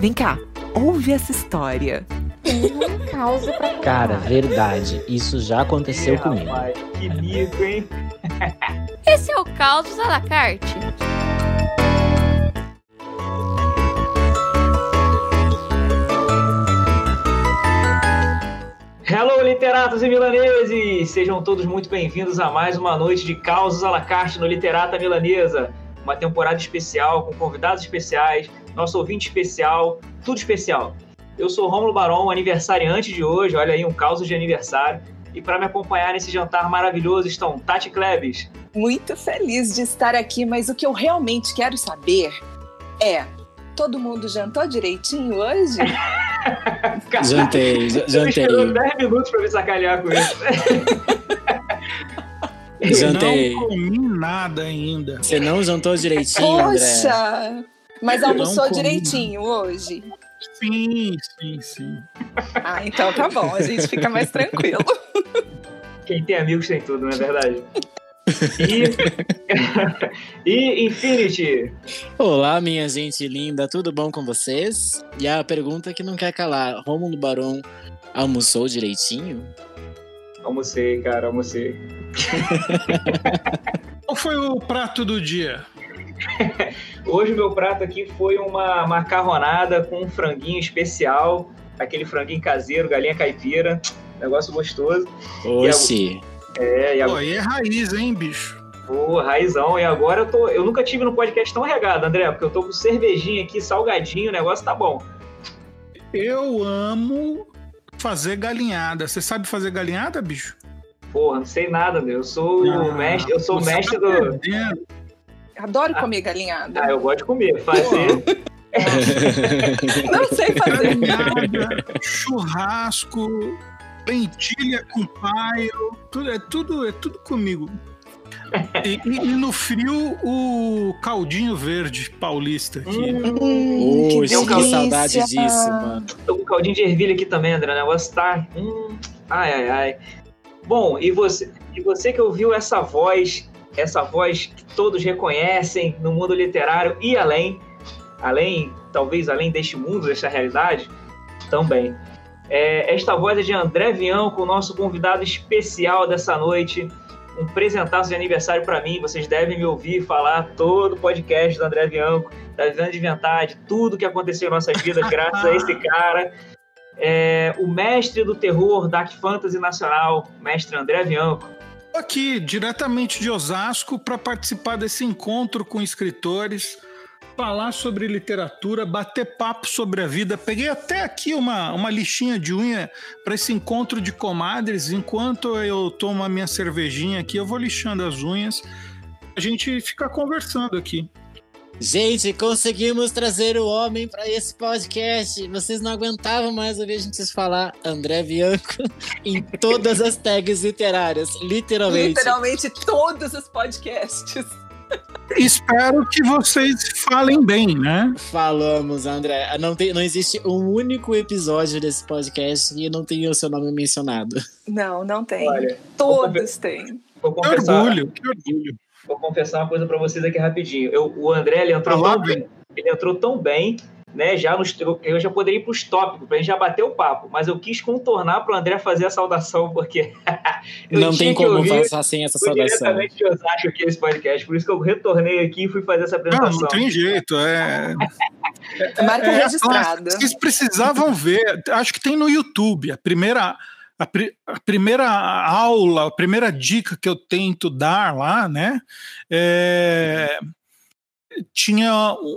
Vem cá, ouve essa história. Tem um caos pra Cara, verdade. Isso já aconteceu Ih, comigo. rapaz, que mico, hein? Esse é o Caldos à la carte. Hello, literatos e milaneses! Sejam todos muito bem-vindos a mais uma noite de causos à la carte no Literata Milanesa. Uma temporada especial, com convidados especiais, nosso ouvinte especial, tudo especial. Eu sou Rômulo Barão, aniversariante de hoje, olha aí, um caos de aniversário. E para me acompanhar nesse jantar maravilhoso estão Tati Klebs, Muito feliz de estar aqui, mas o que eu realmente quero saber é: todo mundo jantou direitinho hoje? Jantei, j- Você jantei. esperou 10 minutos para me sacanear com isso. Jantei. Não comi nada ainda. Você não jantou direitinho, André? Mas almoçou direitinho hoje? Sim, sim, sim. Ah, então tá bom, a gente fica mais tranquilo. Quem tem amigos tem tudo, não é verdade? E, e Infinity, Olá, minha gente linda, tudo bom com vocês? E a pergunta que não quer calar: Rômulo Barão almoçou direitinho? almocei, cara, almocei. Qual foi o prato do dia? Hoje meu prato aqui foi uma macarronada com um franguinho especial, aquele franguinho caseiro, galinha caipira, negócio gostoso. Oxi. É, e Pô, agora, aí é raiz, hein, bicho? pô, raizão. E agora eu tô, eu nunca tive no podcast tão regado, André, porque eu tô com cervejinha aqui, salgadinho, o negócio tá bom. Eu amo fazer galinhada. Você sabe fazer galinhada, bicho? Porra, não sei nada, meu. Eu sou o Ah, mestre, eu sou o você mestre tá do. perdendo. Adoro comer galinhada. Ah, eu gosto de comer, fazer. Não sei fazer. Galinhada, churrasco, lentilha com paio, tudo, é tudo, é tudo comigo. E, e- e no frio, o caldinho verde paulista aqui. Hum, que Oxi, que delícia. saudade disso, mano. Tô com caldinho de ervilha aqui também, André. O negócio tá. Hum, ai, ai, ai. Bom, e você, e você que ouviu essa voz, essa voz que todos reconhecem no mundo literário e além, além, talvez além deste mundo, desta realidade, também. É, esta voz é de André Vião, com o nosso convidado especial dessa noite. Um presentaço de aniversário para mim. Vocês devem me ouvir falar todo o podcast do André Bianco, da Vivendo de Inventade, tudo que aconteceu em nossas vidas graças a esse cara. É, o mestre do terror Dark Fantasy Nacional, mestre André Bianco. Aqui diretamente de Osasco para participar desse encontro com escritores, falar sobre literatura, bater papo sobre a vida. Peguei até aqui uma, uma lixinha de unha para esse encontro de comadres. Enquanto eu tomo a minha cervejinha aqui, eu vou lixando as unhas. A gente fica conversando aqui. Gente, conseguimos trazer o homem pra esse podcast. Vocês não aguentavam mais ouvir a gente falar André Bianco em todas as tags literárias, literalmente. Literalmente todos os podcasts. Espero que vocês falem bem, né? Falamos, André. Não, tem, não existe um único episódio desse podcast que não tenha o seu nome mencionado. Não, não tem. Olha, Todos têm. Que orgulho, que orgulho. Vou confessar uma coisa para vocês aqui rapidinho. Eu- o André ele entrou, lá tão bem, ele entrou tão bem, né? Já nos, eu já poderia ir para os tópicos, para a gente já bater o papo, mas eu quis contornar para o André fazer a saudação, porque eu não tinha tem que como passar sem essa saudação. diretamente de Osasco aqui esse podcast, por isso que eu retornei aqui e fui fazer essa Não, apresentação. não tem jeito. É, Marca É, registrada. Vocês precisavam ver, acho que tem no YouTube, a primeira, a, pri- a primeira aula, a primeira dica que eu tento dar lá, né? é, tinha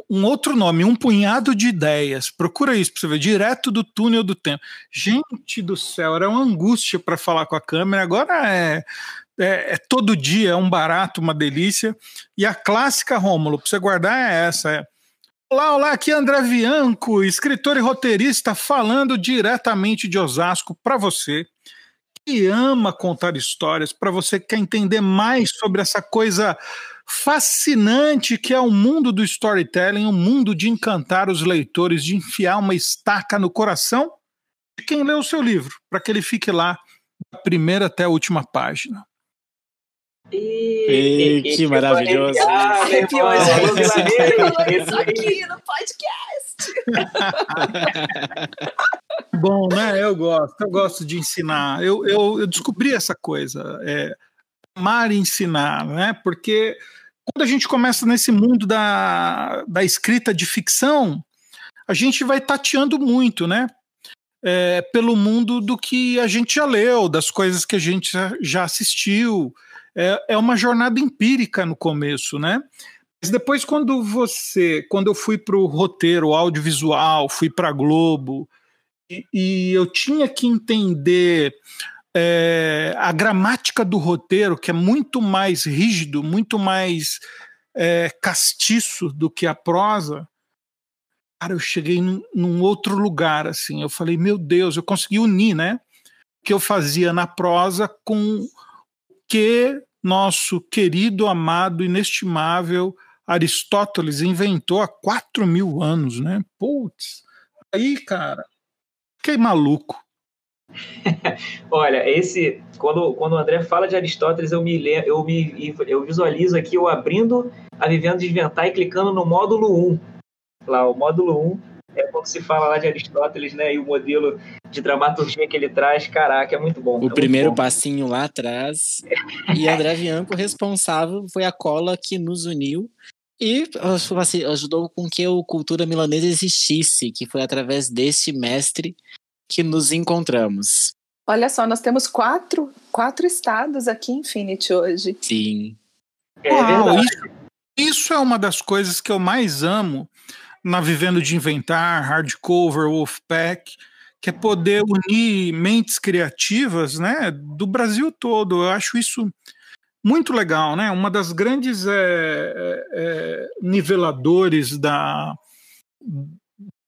um outro nome, um punhado de ideias. Procura isso para você ver, direto do túnel do tempo. Gente do céu, era uma angústia para falar com a câmera. Agora é, é, é todo dia, é um barato, uma delícia. E a clássica, Rômulo, para você guardar é essa: é Olá, olá, aqui é André Bianco, escritor e roteirista, falando diretamente de Osasco para você que ama contar histórias, para você que quer entender mais sobre essa coisa fascinante que é o mundo do storytelling, o mundo de encantar os leitores, de enfiar uma estaca no coração de quem lê o seu livro, para que ele fique lá da primeira até a última página. Que maravilhoso. Ah, meu irmão, Arrepiou, esse isso aqui no podcast. Bom, né? Eu gosto, eu gosto de ensinar. Eu, eu, eu descobri essa coisa, é, amar e ensinar, né? Porque quando a gente começa nesse mundo da, da escrita de ficção, a gente vai tateando muito, né? É, pelo mundo do que a gente já leu, das coisas que a gente já assistiu. É, é uma jornada empírica no começo, né? Mas depois, quando você, quando eu fui para o roteiro audiovisual, fui para Globo, e, e, eu tinha que entender é, a gramática do roteiro, que é muito mais rígido, muito mais é, castiço do que a prosa, cara, eu cheguei num, num, outro lugar, assim. Eu falei, meu Deus, eu consegui unir, né? O que eu fazia na prosa com que nosso querido, amado, inestimável Aristóteles inventou há 4 mil anos, né? Putz, aí, cara, fiquei maluco. Olha, esse quando, quando o André fala de Aristóteles, eu me eu me eu visualizo aqui eu abrindo a Vivendo de Inventar e clicando no módulo 1. Lá, o módulo 1 é quando se fala lá de Aristóteles, né? E o modelo de dramaturgia que ele traz, caraca, é muito bom. O é primeiro bom. passinho lá atrás. e André Bianco, responsável, foi a cola que nos uniu e assim, ajudou com que o Cultura Milanesa existisse, que foi através deste mestre que nos encontramos. Olha só, nós temos quatro, quatro estados aqui em Infinity hoje. Sim. É Uau, isso, isso é uma das coisas que eu mais amo na Vivendo de Inventar, Hardcover, Wolfpack, que é poder unir mentes criativas né, do Brasil todo. Eu acho isso muito legal, né? Uma das grandes é, é, niveladores da,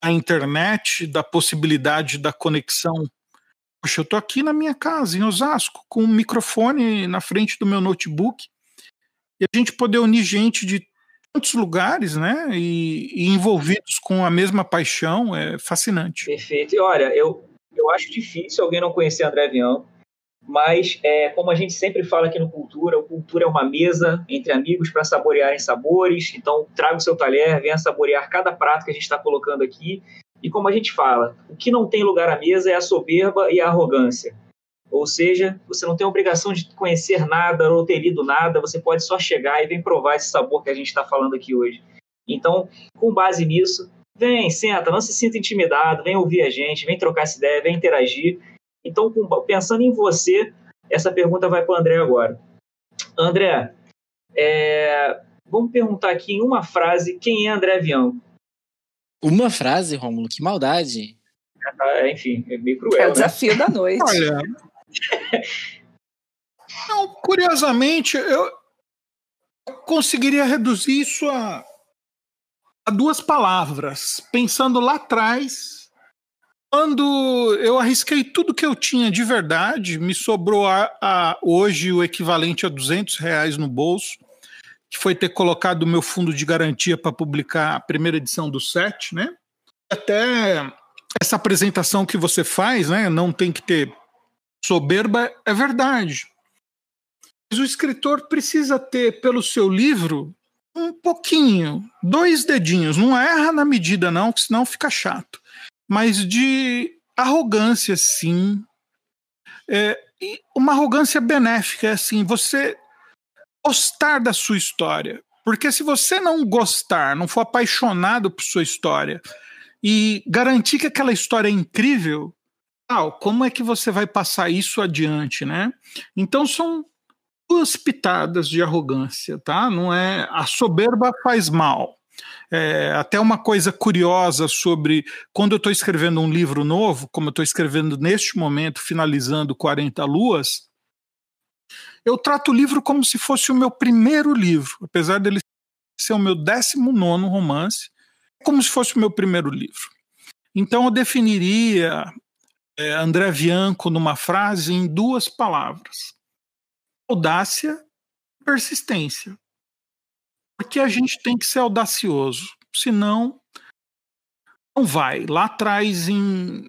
da internet, da possibilidade da conexão. Poxa, eu estou aqui na minha casa, em Osasco, com um microfone na frente do meu notebook, e a gente poder unir gente de tantos lugares, né? E, e, envolvidos com a mesma paixão é fascinante. Perfeito. E olha, eu, eu acho difícil alguém não conhecer André Avião, mas é, como a gente sempre fala aqui no Cultura, o Cultura é uma mesa entre amigos para saborearem sabores. Então, traga o seu talher, venha saborear cada prato que a gente está colocando aqui. E como a gente fala, o que não tem lugar à mesa é a soberba e a arrogância. Ou seja, você não tem obrigação de conhecer nada ou ter lido nada, você pode só chegar e vem provar esse sabor que a gente está falando aqui hoje. Então, com base nisso, vem, senta, não se sinta intimidado, vem ouvir a gente, vem trocar essa ideia, vem interagir. Então, pensando em você, essa pergunta vai para o André agora. André, é, vamos perguntar aqui em uma frase quem é André Avião? Uma frase, Rômulo? Que maldade. Ah, enfim, é meio cruel. É o né? desafio da noite. Olha, não, curiosamente, eu conseguiria reduzir isso a, a duas palavras. Pensando lá atrás, quando eu arrisquei tudo que eu tinha de verdade, me sobrou a, a hoje o equivalente a 200 reais no bolso, que foi ter colocado o meu fundo de garantia para publicar a primeira edição do set, né? Até essa apresentação que você faz, né? Não tem que ter soberba, é verdade. Mas o escritor precisa ter, pelo seu livro, um pouquinho, dois dedinhos. Não erra na medida, não, que senão fica chato. Mas de arrogância, sim. É, uma arrogância benéfica, é assim, você gostar da sua história. Porque se você não gostar, não for apaixonado por sua história, e garantir que aquela história é incrível, como é que você vai passar isso adiante, né? Então são duas pitadas de arrogância, tá? Não é a soberba faz mal. É, até uma coisa curiosa sobre quando eu estou escrevendo um livro novo, como eu estou escrevendo neste momento, finalizando 40 Luas, eu trato o livro como se fosse o meu primeiro livro, apesar dele ser o meu 19 romance, como se fosse o meu primeiro livro. Então eu definiria é, André Bianco numa frase em duas palavras: audácia e persistência. Porque a gente tem que ser audacioso, senão não vai. Lá atrás, em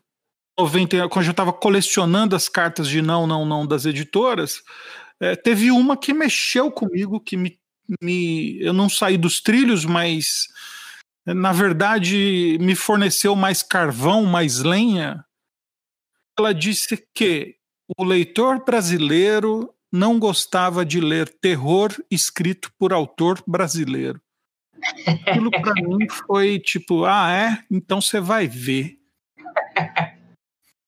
90, quando eu estava colecionando as cartas de não, não, não das editoras, é, teve uma que mexeu comigo, que me, me, eu não saí dos trilhos, mas na verdade, me forneceu mais carvão, mais lenha. Ela disse que o leitor brasileiro não gostava de ler terror escrito por autor brasileiro. Aquilo para mim foi tipo, ah, é? Então você vai ver.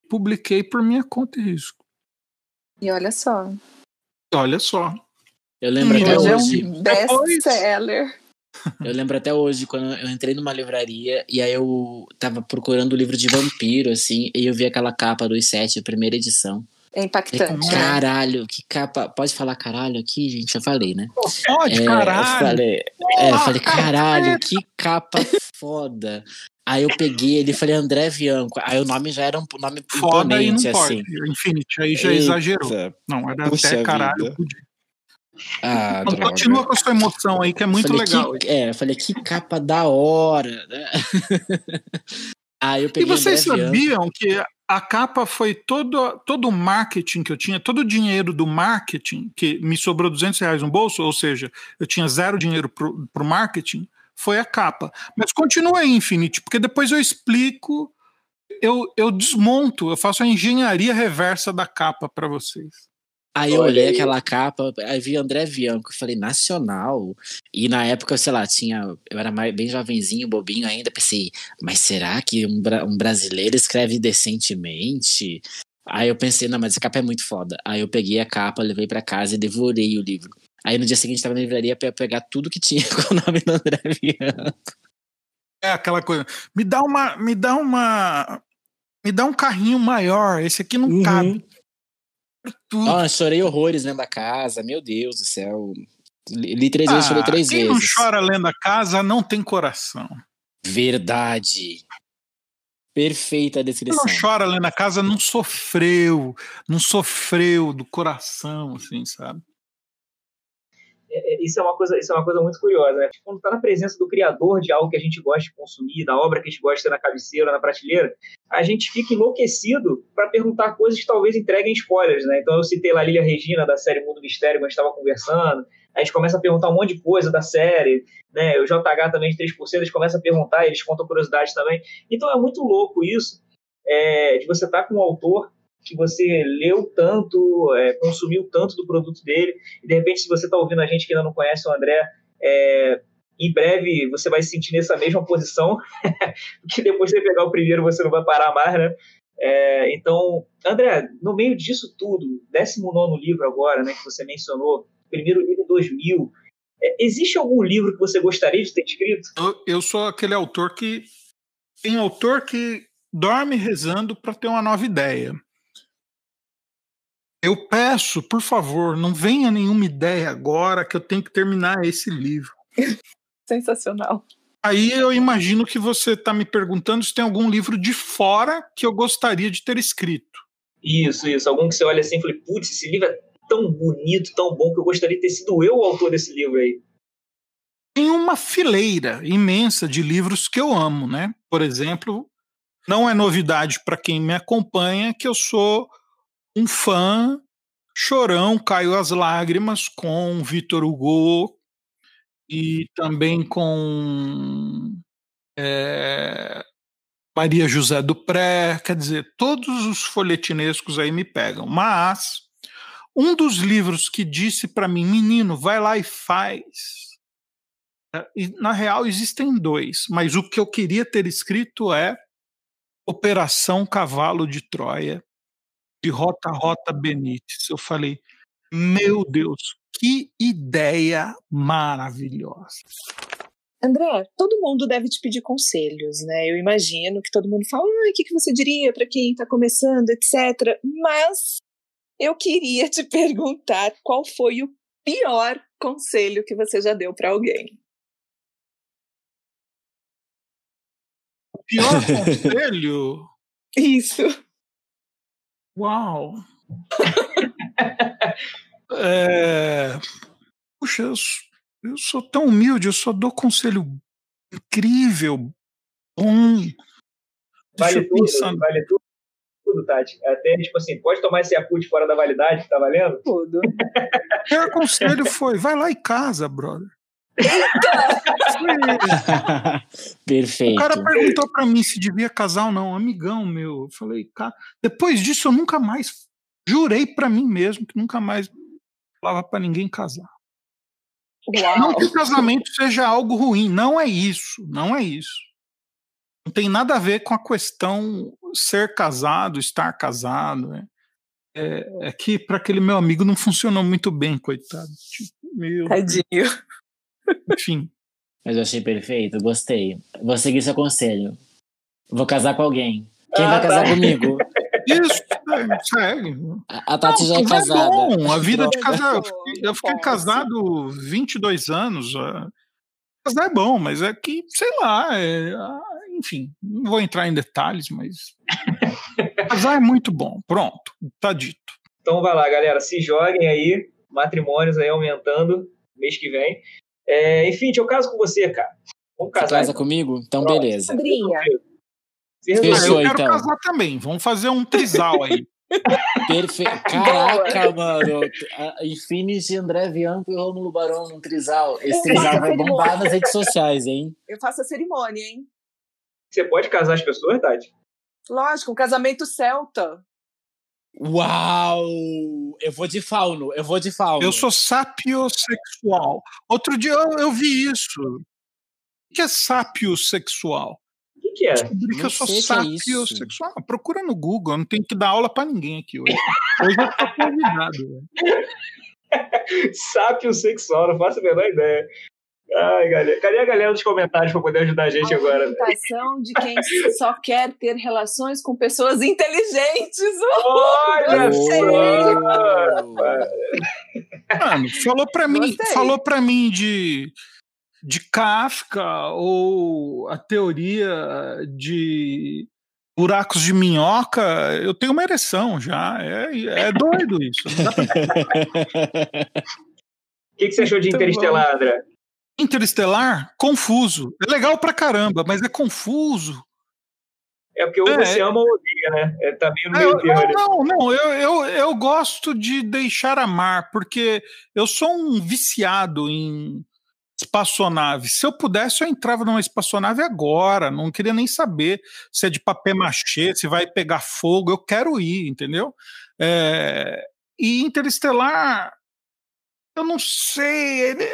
Publiquei por minha conta e risco. E olha só. Olha só. Eu lembro E até Hoje é hoje. um best-seller. Eu lembro até hoje, quando eu entrei numa livraria e aí eu tava procurando o livro de vampiro, assim, e eu vi aquela capa dos sete, a primeira edição. É impactante. né? caralho, que capa. Pode falar caralho aqui, gente? Eu falei, né? Pode, É, caralho. Eu falei, é, eu falei, caralho, que capa foda. Aí eu peguei ele e falei, André Bianco. Aí o nome já era um nome Foda e não imponente, pode. assim. Infinity, aí já Eita. exagerou. Não, era Puxa até caralho. vida. podia. Ah, Então, droga. continua com a sua emoção aí, que é muito Falei, legal. Que, é, eu falei, que capa da hora? Aí eu E peguei vocês André Bianco. sabiam que a capa foi todo, todo o marketing que eu tinha, todo o dinheiro do marketing, que me sobrou 200 reais no bolso, ou seja, eu tinha zero dinheiro para o marketing, foi a capa. Mas continua aí, Infinity, porque depois eu explico, eu, eu desmonto, eu faço a engenharia reversa da capa para vocês. Aí eu olhei aquela capa, aí vi André Bianco, falei, nacional. E na época, sei lá, tinha. Eu era mais, bem jovenzinho, bobinho ainda. Pensei, mas será que um, um brasileiro escreve decentemente? Aí eu pensei, não, mas essa capa é muito foda. Aí eu peguei a capa, levei pra casa e devorei o livro. Aí no dia seguinte tava na livraria pra pegar tudo que tinha com o nome do André Bianco. É aquela coisa, me dá uma, me dá uma, me dá um carrinho maior, esse aqui não Uhum. cabe. Tudo. Nossa, chorei horrores dentro da casa, meu Deus do céu. Li, três vezes, chorei três Ah, quem vezes. não chora lendo a casa não tem coração. Verdade. Perfeita a Quem descrição. não chora lendo a casa não sofreu, não sofreu do coração, assim, sabe? É, é, Isso é uma coisa, isso é uma coisa muito curiosa, né? Quando está na presença do criador de algo que a gente gosta de consumir, da obra que a gente gosta de ter na cabeceira, na prateleira, a gente fica enlouquecido para perguntar coisas que talvez entreguem spoilers, né? Então eu citei lá a Lilia Regina da série Mundo Mistério, quando a gente estava conversando. A gente começa a perguntar um monte de coisa da série, né? O JH também de 3%, eles começam a perguntar, eles contam curiosidades também. Então é muito louco isso, é, de você estar com um autor que você leu tanto, é, consumiu tanto do produto dele, e de repente, se você está ouvindo a gente que ainda não conhece o André, é, em breve você vai se sentir nessa mesma posição, porque depois de pegar o primeiro você não vai parar mais, né? É, então, André, no meio disso tudo, 19 livro agora, né, que você mencionou, primeiro livro em 2000, é, existe algum livro que você gostaria de ter escrito? Eu, eu sou aquele autor que. Tem autor que dorme rezando para ter uma nova ideia. Eu peço, por favor, não venha nenhuma ideia agora que eu tenho que terminar esse livro. Sensacional. Aí eu imagino que você está me perguntando se tem algum livro de fora que eu gostaria de ter escrito. Isso, isso. Algum que você olha assim e fala, putz, esse livro é tão bonito, tão bom, que eu gostaria de ter sido eu o autor desse livro aí. Tem uma fileira imensa de livros que eu amo, né? Por exemplo, não é novidade para quem me acompanha que eu sou um fã chorão, caiu as lágrimas com Victor Hugo e também com é, Maria José Dupré, quer dizer, todos os folhetinescos aí me pegam. Mas um dos livros que disse para mim, menino, vai lá e faz. E, na real, existem dois, mas o que eu queria ter escrito é Operação Cavalo de Troia, de Rota Rota Benítez. Eu falei, meu Deus, que ideia maravilhosa. André, todo mundo deve te pedir conselhos, né? Eu imagino que todo mundo fala, ah, o que, que você diria para quem está começando, etc. Mas eu queria te perguntar qual foi o pior conselho que você já deu para alguém. O pior conselho? Isso. Uau! é... Puxa, eu, eu sou tão humilde, eu só dou conselho incrível, bom. Deixa Vale tudo, pensar. vale tudo, tudo, Tati. Até, tipo assim, pode tomar esse Yakult fora da validade, que tá valendo? Tudo. O pior conselho foi: vai lá e casa, brother. Perfeito. O cara perguntou pra mim se devia casar ou não, amigão meu. Eu falei, cara, depois disso eu nunca mais jurei pra mim mesmo que nunca mais falava pra ninguém casar. Uau. Não que o casamento seja algo ruim, não é isso, não é isso. Não tem nada a ver com a questão ser casado, estar casado. né? É, é que para aquele meu amigo não funcionou muito bem, coitado. Tipo, meu, Tadinho. Enfim. Mas eu achei perfeito, gostei. Vou seguir seu conselho. Vou casar com alguém. Quem Ah, vai casar tá. comigo? Isso, é, segue. A, a Tati já é Não, casada. bom, a vida de casar. Eu fiquei, eu fiquei posso. casado 22 anos. ah, Casar é bom, mas é que, sei lá, é, ah, enfim, não vou entrar em detalhes, mas. casar é muito bom. Pronto, tá dito. Então vai lá, galera, se joguem aí, matrimônios aí aumentando mês que vem. É, enfim, eu caso com você, cara. Vamos Você casar. casa comigo? Então, Pronto. beleza. Você Fechou. eu quero então. casar também. Vamos fazer um trisal aí. Perfeito. Caraca, mano. Infinity, André Bianco e Rômulo Barão num trisal. Esse trisal vai bombar nas redes sociais, hein? Eu faço a cerimônia, hein? Você pode casar as pessoas, Tati? Lógico, um casamento celta. Uau! Eu vou de fauno, eu vou de fauno. Eu sou sapiosexual. Outro dia eu, eu vi isso. O que é sapiosexual? O que, que é? Descobri que eu sou é sapiosexual. Procura no Google, eu não tenho que dar aula pra ninguém aqui hoje. Hoje eu tô convidado. velho. Sápio sexual, não faço a menor ideia. Ai, galera. Cadê a galera dos comentários pra poder ajudar a gente a agora? orientação de quem só quer ter relações com pessoas inteligentes. Olha só! Mano, falou pra mim, falou para mim de de Kafka ou a teoria de buracos de minhoca, eu tenho uma ereção já. É, é doido isso. O que, que você achou de Então, Interestelar, André? Interestelar, confuso. É legal pra caramba, mas é confuso. É porque ou É, você ama ou odeia, né? É, tá meio no É, meio eu- termo não, não, eu, eu, eu gosto de deixar amar, porque eu sou um viciado em espaçonave. Se eu pudesse, eu entrava numa espaçonave agora, não queria nem saber se é de papel machê, se vai pegar fogo, eu quero ir, entendeu? É, e Interestelar, eu não sei, ele-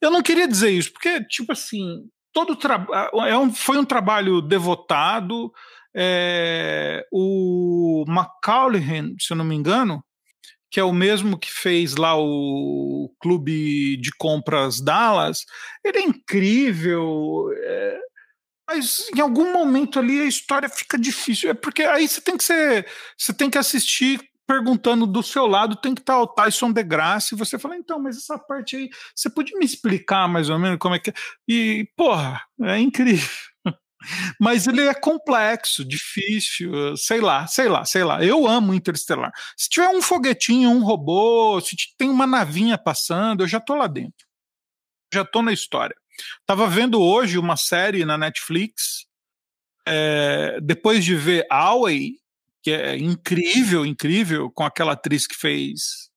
eu não queria dizer isso, porque, tipo assim, todo é um, foi um trabalho devotado. é, o Macaulay, se eu não me engano, que é o mesmo que fez lá o Clube de Compras Dallas, ele é incrível. é, mas em algum momento ali a história fica difícil. É porque aí você tem que ser. Você tem que assistir perguntando do seu lado, tem que estar o Tyson DeGrasse, e você fala, então, mas essa parte aí, você podia me explicar mais ou menos como é que é? E, porra, é incrível. Mas ele é complexo, difícil, sei lá, sei lá, sei lá. Eu amo Interestelar. Se tiver um foguetinho, um robô, se tem uma navinha passando, eu já tô lá dentro. Já tô na história. Tava vendo hoje uma série na Netflix, é, depois de ver Away, que é incrível, incrível, com aquela atriz que fez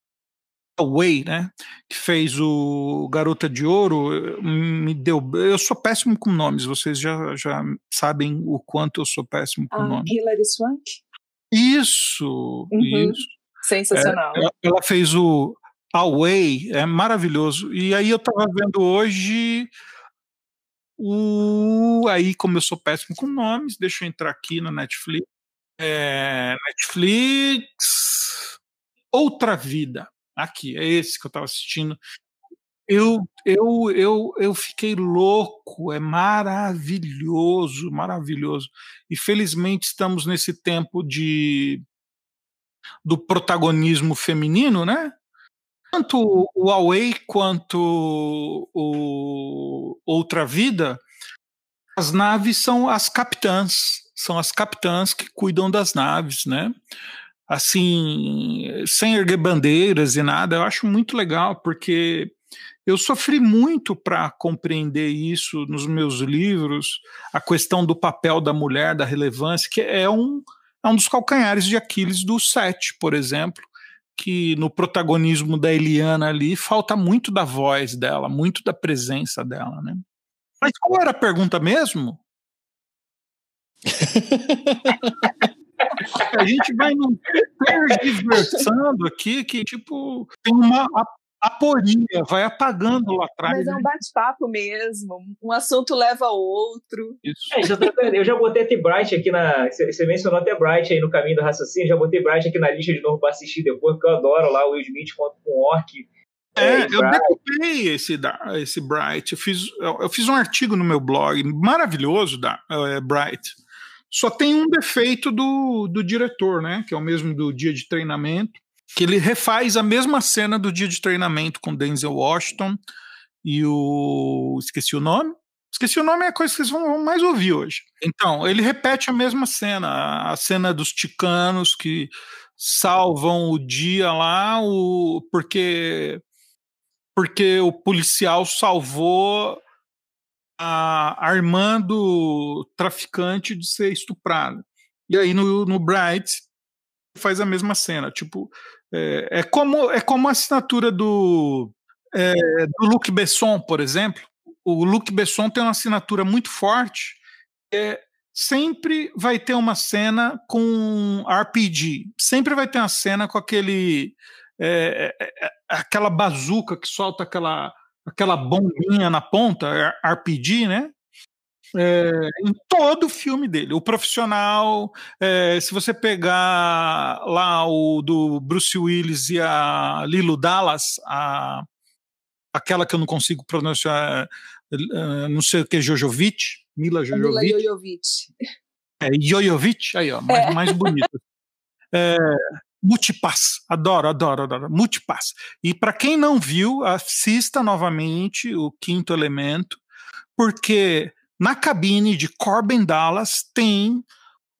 Away, né? Que fez o Garota de Ouro, me deu. Eu sou péssimo com nomes, vocês já, já sabem o quanto eu sou péssimo com A nomes. Hilary Swank. Isso, Uhum. isso. Sensacional. Ela, ela fez o Away, é maravilhoso. E aí eu tava vendo hoje o. Aí, como eu sou péssimo com nomes, deixa eu entrar aqui na Netflix. É, Netflix. Outra Vida. Aqui, é esse que eu tava assistindo. Eu, eu, eu, eu fiquei louco, é maravilhoso, maravilhoso. E felizmente estamos nesse tempo de do protagonismo feminino, né? Tanto o Away quanto o Outra Vida, as naves são as capitãs, são as capitãs que cuidam das naves, né? Assim, sem erguer bandeiras e nada, eu acho muito legal, porque eu sofri muito para compreender isso nos meus livros, a questão do papel da mulher, da relevância, que é um, é um dos calcanhares de Aquiles do Sete, por exemplo, que no protagonismo da Eliana ali falta muito da voz dela, muito da presença dela, né? Mas qual era a pergunta mesmo? A gente vai num tergiversando aqui que, tipo, tem uma aporia, vai apagando lá atrás. Mas é um né? bate-papo mesmo. Um assunto leva a outro. Isso. É, já tô- eu já botei até Bright aqui na. Você mencionou até Bright aí no caminho do raciocínio, já botei Bright aqui na lista de novo pra assistir depois, porque eu adoro lá o Will Smith com o Orc. É, e eu decupei esse, esse Bright. Eu fiz, eu, eu fiz um artigo no meu blog maravilhoso da é, Bright. Só tem um defeito do, do diretor, né? Que é o mesmo do dia de treinamento, que ele refaz a mesma cena do dia de treinamento com Denzel Washington e o. Esqueci o nome. Esqueci o nome, é a coisa que vocês vão mais ouvir hoje. Então, ele repete a mesma cena, a cena dos ticanos que salvam o dia lá, o, porque porque o policial salvou a, traficante de ser estuprada. E aí no, no Bright faz a mesma cena. Tipo, é, é como, é como a assinatura do, é, do Luc Besson, por exemplo. O Luc Besson tem uma assinatura muito forte. É, sempre vai ter uma cena com RPG. Sempre vai ter uma cena com aquele. é, é, é, aquela bazuca que solta aquela, aquela bombinha na ponta, é, RPG, né? É, em todo o filme dele. O profissional, é, se você pegar lá o do Bruce Willis e a Lilo Dallas, a, aquela que eu não consigo pronunciar, eh, não sei o que, Jojovic, Mila Mila Jojovic. Jojovic. É, Jojovic, aí ó, mais, mais bonito. É, Multipass, adoro, adoro, adoro. Multipass. E para quem não viu, assista novamente o Quinto Elemento, porque na cabine de Corbin Dallas tem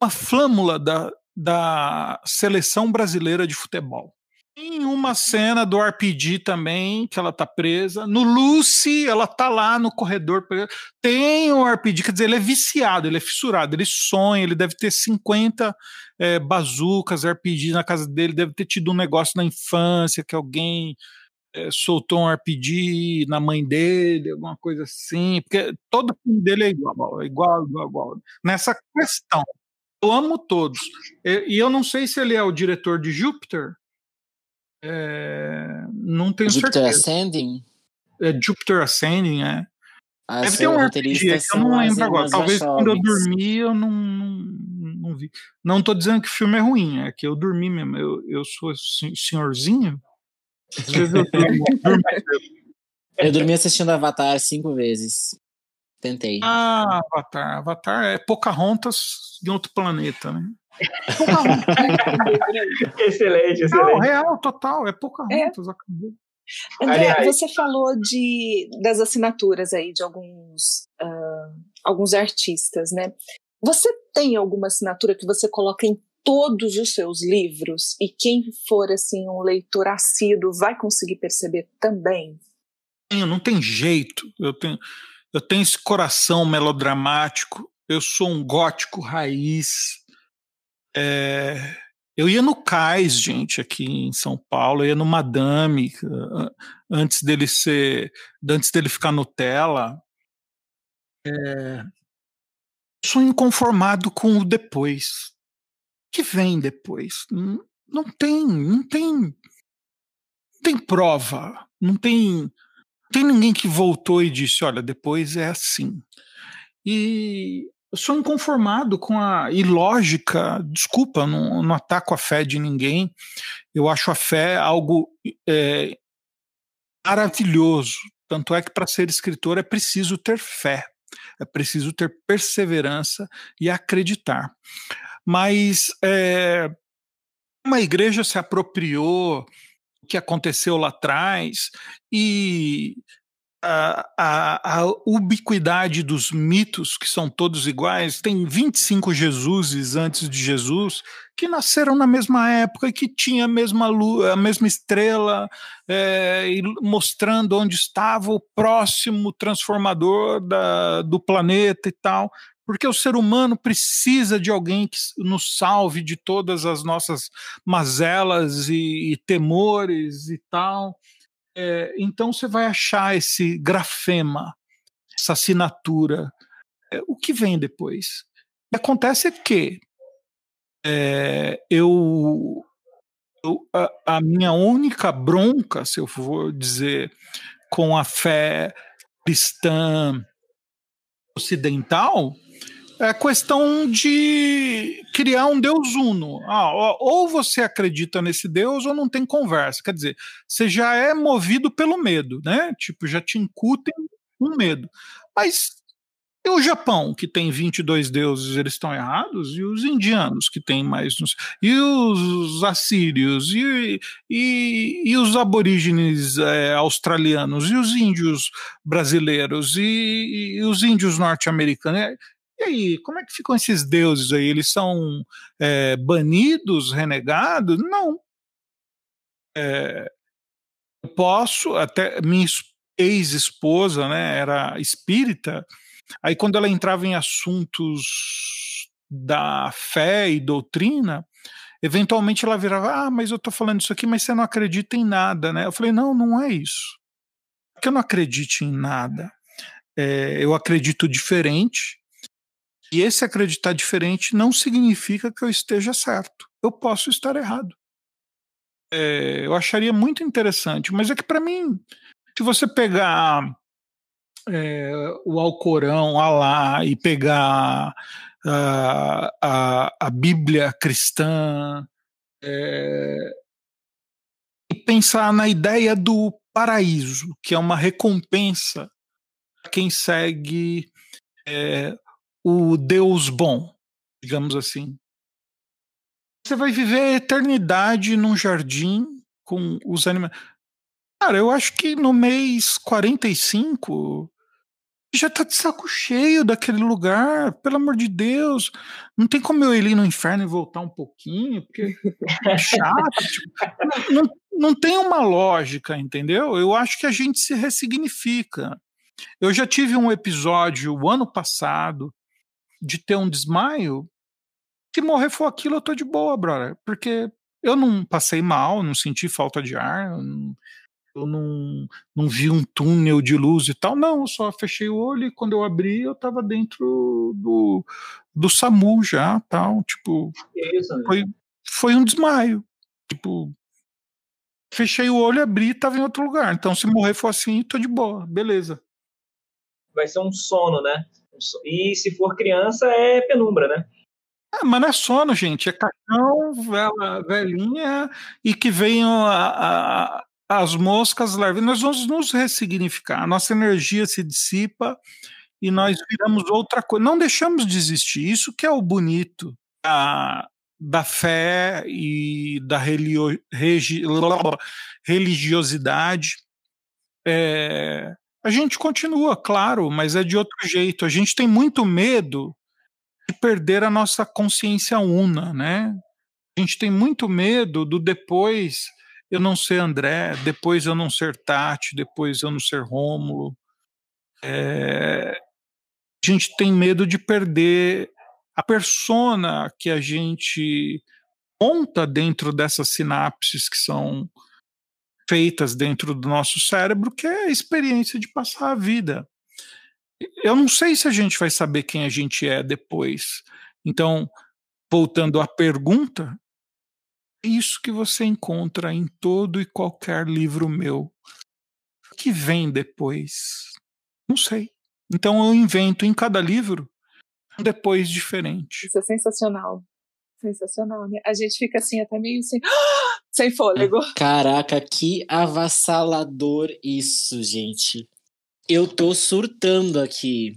uma flâmula da, da seleção brasileira de futebol. Tem uma cena do RPG também, que ela tá presa. No Lucy, ela tá lá no corredor. Tem o RPG, quer dizer, ele é viciado, ele é fissurado, ele sonha, ele deve ter 50 é, bazucas, RPG na casa dele, deve ter tido um negócio na infância que alguém é, soltou um RPG na mãe dele, alguma coisa assim, porque todo filme dele é igual, igual, igual, igual. Nessa questão, eu amo todos. E eu não sei se ele é o diretor de Júpiter, é, não tenho Jupiter certeza. Ascending? É Júpiter Ascending, é. Ah, Deve ter um RPG, eu não lembro agora. Talvez quando eu dormi eu não, não, não vi. Não tô dizendo que o filme é ruim, é que eu dormi mesmo. Eu, eu sou sen- senhorzinho. Às vezes eu durmo. Eu dormi assistindo Avatar cinco vezes. Tentei. Ah, Avatar. Avatar é Pocahontas em outro planeta, né? Pocahontas. Excelente, não, excelente. real, total. É Pocahontas. acabou. André, Aliás- você falou de, das assinaturas aí de alguns, ah, alguns artistas, né? Você tem alguma assinatura que você coloca em todos os seus livros e quem for assim um leitor assíduo vai conseguir perceber também? não tem jeito. Eu tenho, eu tenho esse coração melodramático. Eu sou um gótico raiz. É, eu ia no Cais, gente, aqui em São Paulo. Eu ia no Madame ah, antes dele ser, antes dele ficar Nutella. É, sou inconformado com o depois. O que vem depois? Não, não tem, não tem, não tem prova, não tem tem ninguém que voltou e disse, olha, depois é assim. E eu sou inconformado com a ilógica, desculpa, não, não ataco a fé de ninguém, eu acho a fé algo é, maravilhoso. Tanto é que para ser escritor é preciso ter fé, é preciso ter perseverança e acreditar. Mas é, uma igreja se apropriou que aconteceu lá atrás e a, a, ubiquidade dos mitos, que são todos iguais. Tem 25 Jesuses antes de Jesus que nasceram na mesma época e que tinha a mesma lua, a mesma estrela, é, mostrando onde estava o próximo transformador da, do planeta e tal. Porque o ser humano precisa de alguém que nos salve de todas as nossas mazelas e, e temores e tal. É, então você vai achar esse grafema, essa assinatura. É, o que vem depois? Que acontece é que é, eu, eu a, a, minha única bronca, se eu for dizer, com a fé cristã ocidental é questão de criar um Deus uno. Ah, ou você acredita nesse Deus ou não tem conversa. Quer dizer, você já é movido pelo medo, né? Tipo, já te incutem um medo. Mas e o Japão, que tem 22 deuses, eles estão errados? E os indianos, que tem mais. E os assírios? E, e, e os aborígenes é, australianos? E os índios brasileiros? E, e os índios norte-americanos? E aí, como é que ficam esses deuses aí? Eles são é, banidos, renegados? Não. É, eu posso, até minha ex-esposa, né, era espírita, aí quando ela entrava em assuntos da fé e doutrina, eventualmente ela virava, ah, mas eu estou falando isso aqui, mas você não acredita em nada, né? Eu falei, não, não é isso. Porque eu não acredito em nada. É, eu acredito diferente, e esse acreditar diferente não significa que eu esteja certo. Eu posso estar errado. É, eu acharia muito interessante, mas é que para mim, se você pegar é, o Alcorão, Alá, e pegar a, a, a Bíblia cristã, é, e pensar na ideia do paraíso, que é uma recompensa para quem segue é, o Deus bom, digamos assim. Você vai viver a eternidade num jardim com os animais. Cara, eu acho que no mês 45 já tá de saco cheio daquele lugar, pelo amor de Deus. Não tem como eu ir no inferno e voltar um pouquinho, porque é chato. tipo, não, não, não tem uma lógica, entendeu? Eu acho que a gente se ressignifica. Eu já tive um episódio o ano passado de ter um desmaio, se morrer for aquilo, eu tô de boa, brother. Porque eu não passei mal, não senti falta de ar, eu não, eu não, não vi um túnel de luz e tal. Não, eu só fechei o olho e quando eu abri, eu tava dentro do, do SAMU já, tal. Tipo, Isso, foi, foi um desmaio. Tipo, fechei o olho, abri e tava em outro lugar. Então, se morrer for assim, tô de boa, beleza. Vai ser um sono, né? E se for criança, é penumbra, né? Ah, mas não é sono, gente. É caixão, vela, velhinha e que venham a, a, as moscas leves. Nós vamos nos ressignificar. A nossa energia se dissipa e nós viramos outra coisa. Não deixamos de existir. Isso que é o bonito da, da fé e da regi, religiosidade. É, a gente continua, claro, mas é de outro jeito. A gente tem muito medo de perder a nossa consciência una, né? A gente tem muito medo do depois eu não ser André, depois eu não ser Tati, depois eu não ser Rômulo. É, a gente tem medo de perder a persona que a gente monta dentro dessas sinapses que são feitas dentro do nosso cérebro, que é a experiência de passar a vida. Eu não sei se a gente vai saber quem a gente é depois. Então, voltando à pergunta, isso que você encontra em todo e qualquer livro meu. O que vem depois? Não sei. Então eu invento em cada livro um depois diferente. Isso é sensacional. Sensacional, né? A gente fica assim, até meio assim, sem fôlego. Caraca, que avassalador isso, gente. Eu tô surtando aqui.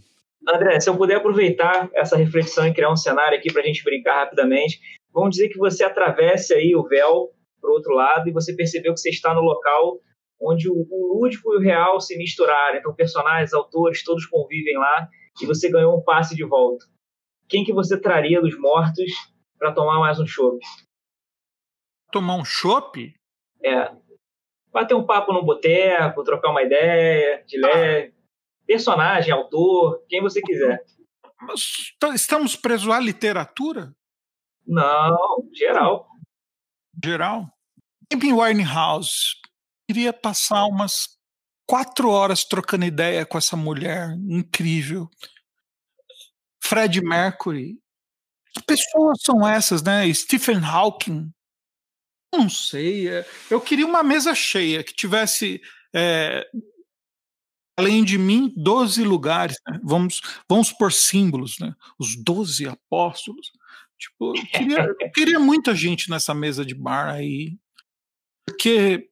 André, se eu puder aproveitar essa reflexão e criar um cenário aqui para a gente brincar rapidamente, vamos dizer que você atravesse aí o véu para o outro lado e você percebeu que você está no local onde o, o lúdico e o real se misturaram. Então, personagens, autores, todos convivem lá e você ganhou um passe de volta. Quem que você traria dos mortos para tomar mais um chopp? Tomar um chopp? É. Bater um papo no boteco, trocar uma ideia de leve. Personagem, autor, quem você quiser. Tá, estamos presos à literatura? Não, geral. Geral? Amy Winehouse. Queria passar umas quatro horas trocando ideia com essa mulher incrível. Fred Mercury. Que pessoas são essas, né? Stephen Hawking. Não sei. É, eu queria uma mesa cheia que tivesse, é, além de mim, 12 lugares. Né? Vamos, vamos por símbolos, né? Os 12 apóstolos. Tipo, eu queria, eu queria muita gente nessa mesa de bar aí. Porque,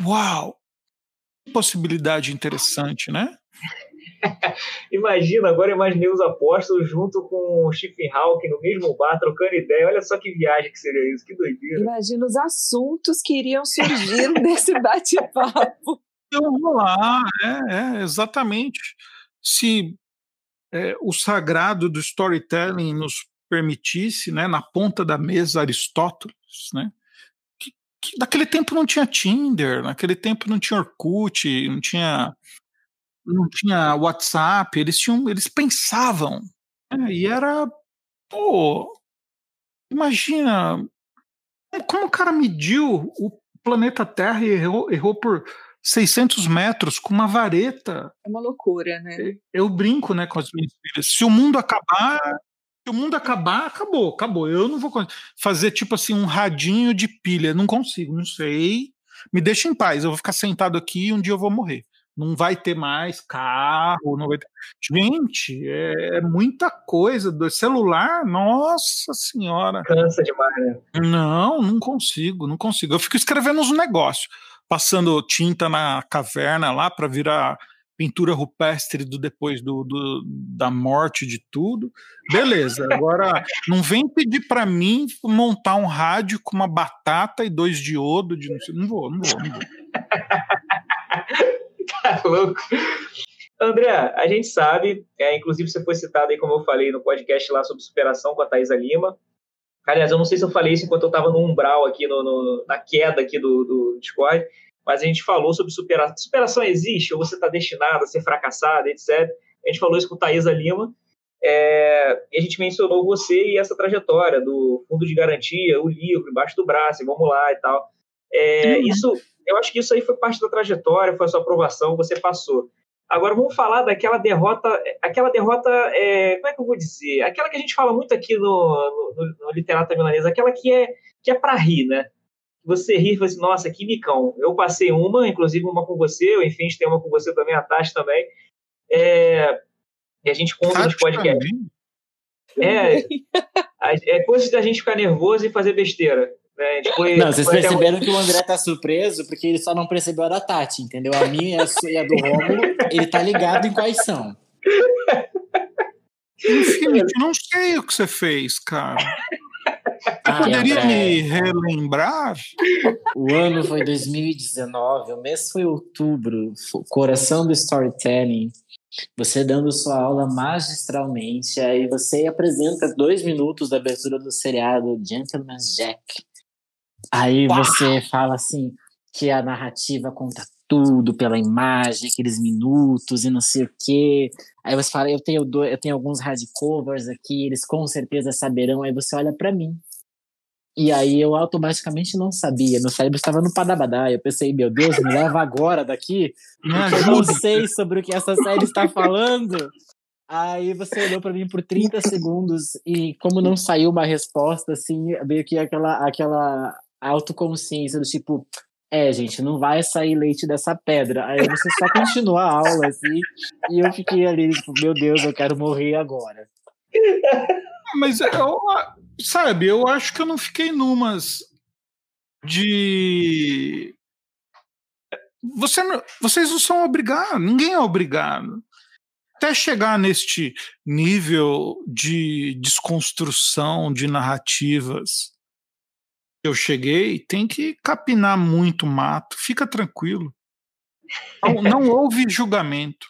uau, possibilidade interessante, né? Imagina, agora imaginei os apóstolos junto com o Stephen Hawking no mesmo bar, trocando ideia. Olha só que viagem que seria isso, que doideira. Imagina os assuntos que iriam surgir nesse bate-papo. Então, vamos lá, é, é exatamente. Se é, o sagrado do storytelling nos permitisse, né, na ponta da mesa, Aristóteles, né, que, que naquele tempo não tinha Tinder, naquele tempo não tinha Orkut, não tinha não tinha WhatsApp, eles tinham, eles pensavam. Né? E era, pô, imagina como o cara mediu o planeta Terra e errou, errou por 600 metros com uma vareta. É uma loucura, né? Eu brinco, né, com as minhas filhas. Se o mundo acabar, se o mundo acabar, acabou, acabou. Eu não vou fazer tipo assim um radinho de pilha, não consigo, não sei. Me deixa em paz, eu vou ficar sentado aqui e um dia eu vou morrer não vai ter mais carro, não vai ter... Gente, é, é muita coisa. Do celular, nossa senhora. Cansa demais, né? Não, não consigo, não consigo. Eu fico escrevendo uns negócios, passando tinta na caverna lá para virar pintura rupestre do depois do, do, da morte de tudo. Beleza, agora não vem pedir para mim montar um rádio com uma batata e dois diodo de não, sei, não vou, não vou, não vou. tá louco. André, a gente sabe, é, inclusive você foi citado aí, como eu falei, no podcast lá sobre superação com a Thaisa Lima. Aliás, eu não sei se eu falei isso enquanto eu estava no umbral aqui, no, no, na queda aqui do, do Discord, mas a gente falou sobre superação. Superação existe, ou você está destinado a ser fracassado, etc. A gente falou isso com Thaisa Lima. É, e a gente mencionou você e essa trajetória do fundo de garantia, o livro embaixo do braço, vamos lá e tal. É, uhum. Isso eu acho que isso aí foi parte da trajetória, foi a sua aprovação, você passou. Agora vamos falar daquela derrota, aquela derrota, é, como é que eu vou dizer? Aquela que a gente fala muito aqui no, no, no Literata Milanesa, aquela que é, que é para rir, né? Você ri e fala assim, nossa, que micão. Eu passei uma, inclusive uma com você, enfim, a gente tem uma com você também, a Tati também. É, e a gente conta nos podcasts. É, é coisa da gente ficar nervoso e fazer besteira. Né? Foi, não, vocês perceberam que o André tá surpreso porque ele só não percebeu a da Tati, entendeu? A minha e a do Romulo, ele tá ligado em quais são. Infinito, não sei o que você fez, cara. Ah, poderia André. me relembrar? O ano foi 2019, o mês foi outubro, coração do storytelling. Você dando sua aula magistralmente, aí você apresenta dois minutos da abertura do seriado Gentleman's Jack. Aí você fala assim que a narrativa conta tudo pela imagem, aqueles minutos e não sei o quê. Aí você fala, eu tenho, do, eu tenho alguns hardcovers aqui, eles com certeza saberão. Aí você olha para mim. E aí eu automaticamente não sabia. Meu cérebro estava no padabadá. Eu pensei, meu Deus, me leva agora daqui. Porque eu não sei sobre o que essa série está falando. Aí você olhou para mim por 30 segundos e como não saiu uma resposta, assim, meio que aquela, aquela autoconsciência do tipo, é, gente, não vai sair leite dessa pedra. Aí você só continua a aula, assim, e eu fiquei ali, tipo, meu Deus, eu quero morrer agora. Mas, eu, sabe, eu acho que eu não fiquei numas de. Você, vocês não são obrigados, ninguém é obrigado. Até chegar neste nível de desconstrução de narrativas eu cheguei, tem que capinar muito mato, fica tranquilo. Não, não houve julgamento.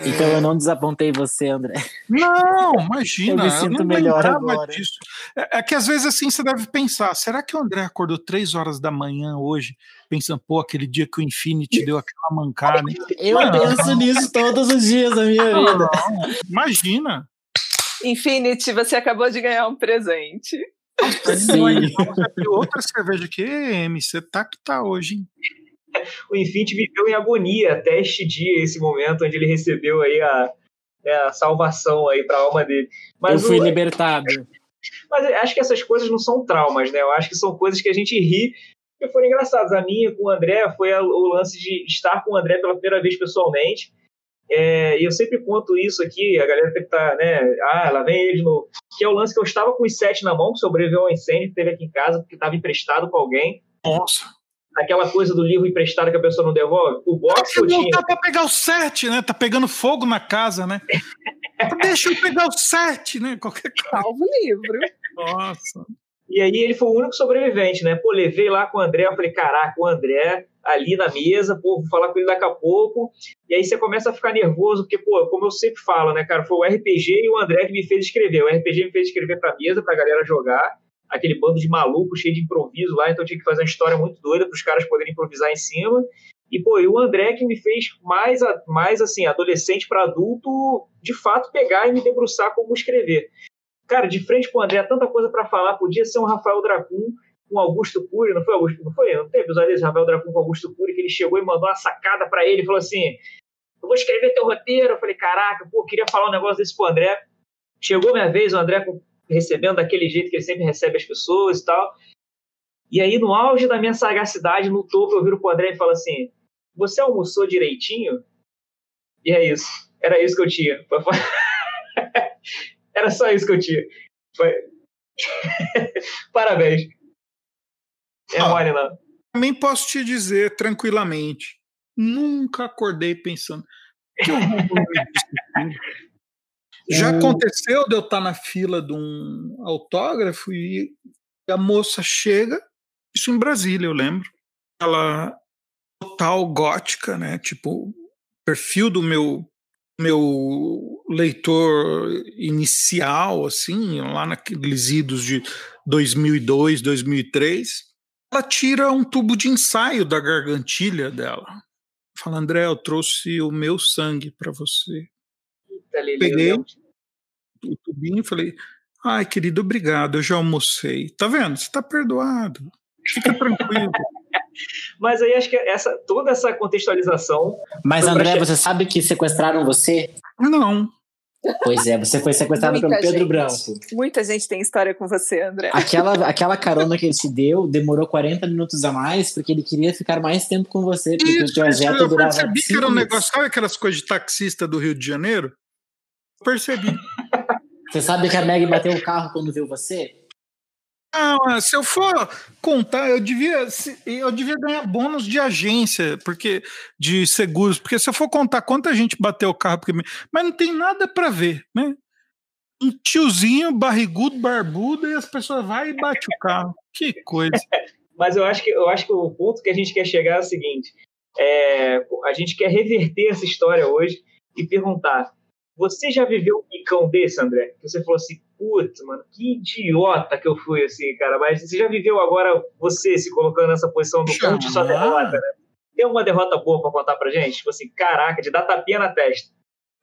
Então eu não desapontei você, André. Não, imagina. Eu me sinto não melhor agora. disso. É, é que às vezes assim você deve pensar: será que o André acordou três horas da manhã hoje, pensando, pô, aquele dia que o Infinity deu aquela mancada? hein? Eu Não. penso nisso todos os dias da minha vida. Não, imagina. Infinity, você acabou de ganhar um presente. Outra cerveja aqui, M, você tá que tá hoje, hein? O Infinity viveu em agonia até este dia, esse momento onde ele recebeu aí a, né, a salvação aí para a alma dele. Eu Mas, fui o- libertado. mas eu acho que essas coisas não são traumas, né? Eu acho que são coisas que a gente ri que foram engraçadas. A minha com o André foi o lance de estar com o André pela primeira vez pessoalmente. É, e eu sempre conto isso aqui, a galera deve estar, né? Ah, lá vem ele de novo. Que é o lance que eu estava com os sete na mão, que sobreviveu ao incêndio que teve aqui em casa, porque estava emprestado com alguém. Nossa. Aquela coisa do livro emprestado que a pessoa não devolve. O box que eu Não tinha. dá pra pegar o sete, né? Tá pegando fogo na casa, né? Deixa eu pegar o sete, né? Qualquer coisa. Salvo o livro. Nossa. E aí ele foi o único sobrevivente, né? Pô, levei lá com o André, eu falei, caraca, o André ali na mesa, pô, vou falar com ele daqui a pouco. E aí você começa a ficar nervoso, porque, pô, como eu sempre falo, né, cara, foi o RPG e o André que me fez escrever. O RPG me fez escrever pra mesa, pra galera jogar. Aquele bando de maluco cheio de improviso lá, então tinha que fazer uma história muito doida para os caras poderem improvisar em cima. E, pô, e o André que me fez mais, mais assim, adolescente para adulto, de fato, pegar e me debruçar como escrever. Cara, de frente com o André, tanta coisa para falar. Podia ser um Rafael Dracun com Augusto Cury, não foi Augusto? Não foi? Não tem episódio desse Rafael Dracun com Augusto Cury que ele chegou e mandou uma sacada para ele, falou assim: "Eu vou escrever teu roteiro". Eu falei: "Caraca, pô, queria falar um negócio desse pro André". Chegou minha vez, o André recebendo daquele jeito que ele sempre recebe as pessoas e tal. E aí, no auge da minha sagacidade, no topo, eu viro pro André e falo assim: "Você almoçou direitinho?" E é isso. Era isso que eu tinha. Era só isso que eu tinha. Foi... Parabéns. É Ah. mole, não. Também posso te dizer tranquilamente, nunca acordei pensando que eu vou dormir disso aqui?" Já aconteceu de eu estar na fila de um autógrafo e a moça chega, isso em Brasília, eu lembro. Ela total gótica, né? Tipo, perfil do meu meu leitor inicial, assim, lá naqueles idos de 2002, 2003, ela tira um tubo de ensaio da gargantilha dela. Fala, André, eu trouxe o meu sangue para você. Lili, Peguei. eu. O tubinho e falei, ai, querido, obrigado, eu já almocei. Tá vendo? Você tá perdoado. Fica tranquilo. Mas aí acho que essa, toda essa contextualização. Mas, pra André, você sabe que sequestraram você? Não. Pois é, você foi sequestrado Muita pelo Pedro gente. Branco. Muita gente tem história com você, André. Aquela, aquela carona que ele te deu demorou 40 minutos a mais porque ele queria ficar mais tempo com você, porque o Isso, trajeto eu durava percebi que era um minutos. negócio, sabe aquelas coisas de taxista do Rio de Janeiro? Percebi. Você sabe que a Meg bateu o carro quando viu você? É, se eu for contar, eu devia, eu devia ganhar bônus de agência, porque de seguros, porque se eu for contar quanta gente bateu o carro, porque, mas não tem nada para ver, né? Um tiozinho barrigudo, barbudo, e as pessoas vai e bate o carro. Que coisa. Mas eu acho que eu acho que o ponto que a gente quer chegar é o seguinte: é, a gente quer reverter essa história hoje e perguntar: você já viveu um micão desse, André? Que você falou assim, putz, mano, que idiota que eu fui assim, cara. Mas você já viveu agora você se colocando nessa posição do conte sua derrota, né? Tem uma derrota boa pra contar pra gente? Tipo assim, caraca, de dar tapinha na testa.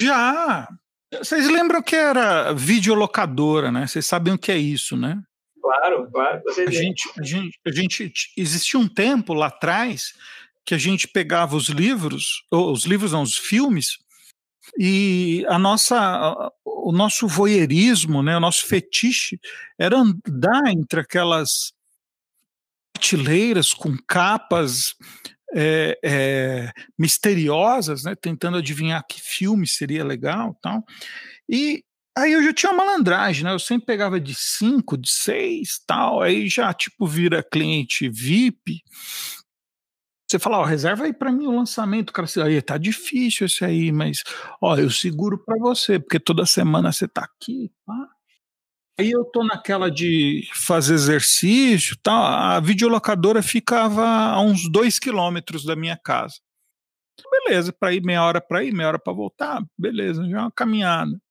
Já! Vocês lembram que era videolocadora, né? Vocês sabem o que é isso, né? Claro, claro. Você A gente, a gente, a gente existia um tempo lá atrás que a gente pegava os livros, ou os livros não, os filmes, e a nossa, o nosso voyeurismo, né, o nosso fetiche era andar entre aquelas prateleiras com capas é, é, misteriosas, né, tentando adivinhar que filme seria legal, tal. E Aí eu já tinha malandragem, né? Eu sempre pegava de cinco, de seis, tal. Aí já, tipo, vira cliente VIP. Você fala, ó, reserva aí para mim o lançamento. Cara, assim, aí tá difícil esse aí, mas, ó, eu seguro para você, porque toda semana você tá aqui, pá. Aí eu tô naquela de fazer exercício, tal. A videolocadora ficava a uns dois quilômetros da minha casa. Beleza, para ir meia hora para ir, meia hora para voltar, beleza, já é uma caminhada.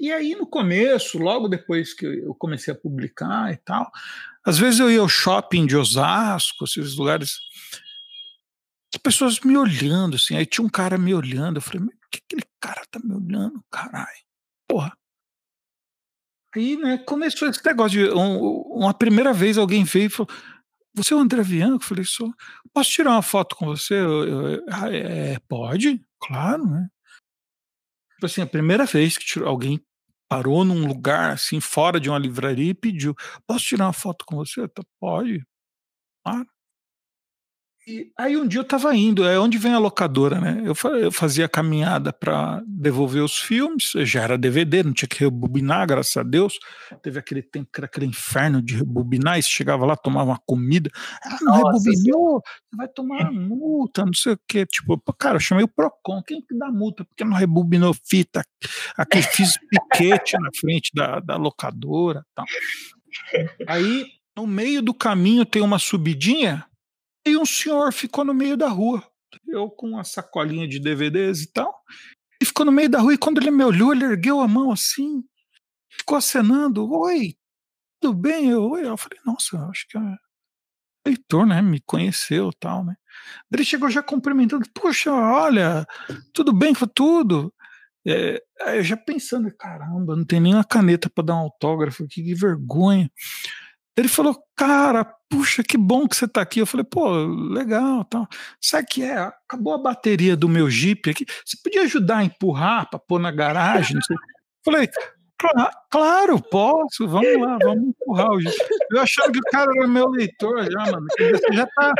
E aí no começo, logo depois que eu comecei a publicar e tal, às vezes eu ia ao shopping de Osasco, esses lugares, as pessoas me olhando assim, aí tinha um cara me olhando, eu falei, por que aquele cara tá me olhando, caralho? Porra. Aí, né, começou esse negócio de um, uma primeira vez alguém veio e falou: Você é o André Bianco? Eu falei, sou. Posso tirar uma foto com você? Eu, eu, ah, é, pode, claro, né? Tipo assim, a primeira vez que tirou, alguém parou num lugar assim, fora de uma livraria e pediu: Posso tirar uma foto com você? Eu, pode, claro. E aí um dia eu estava indo, é onde vem a locadora, né? Eu, eu fazia caminhada para devolver os filmes, já era DVD, não tinha que rebobinar, graças a Deus. Teve aquele tempo que era aquele inferno de rebobinar, e chegava lá, tomava uma comida, ah, não Nossa, rebobinou, você vai tomar multa, não sei o quê. Tipo, cara, eu chamei o Procon, quem que dá multa? Porque não rebobinou fita? Aqui fiz piquete na frente da, da locadora tal. Aí, no meio do caminho tem uma subidinha, e um senhor ficou no meio da rua. Eu com uma sacolinha de DVDs e tal. E ficou no meio da rua. E quando ele me olhou, ele ergueu a mão assim, ficou acenando: Oi, tudo bem? Eu, eu falei: Nossa, acho que é leitor, né? Me conheceu tal, né? Ele chegou já cumprimentando: Puxa, olha, tudo bem? Foi tudo. É, eu já pensando: Caramba, não tem nem uma caneta para dar um autógrafo, que, que vergonha. Ele falou, cara, puxa, que bom que você está aqui. Eu falei, pô, legal, tal. Sabe que é? Acabou a bateria do meu Jeep aqui. Você podia ajudar a empurrar para pôr na garagem? Não sei. Falei, claro, posso, vamos lá, vamos empurrar o. Eu achando que o cara era meu leitor já, mano. Você já tá.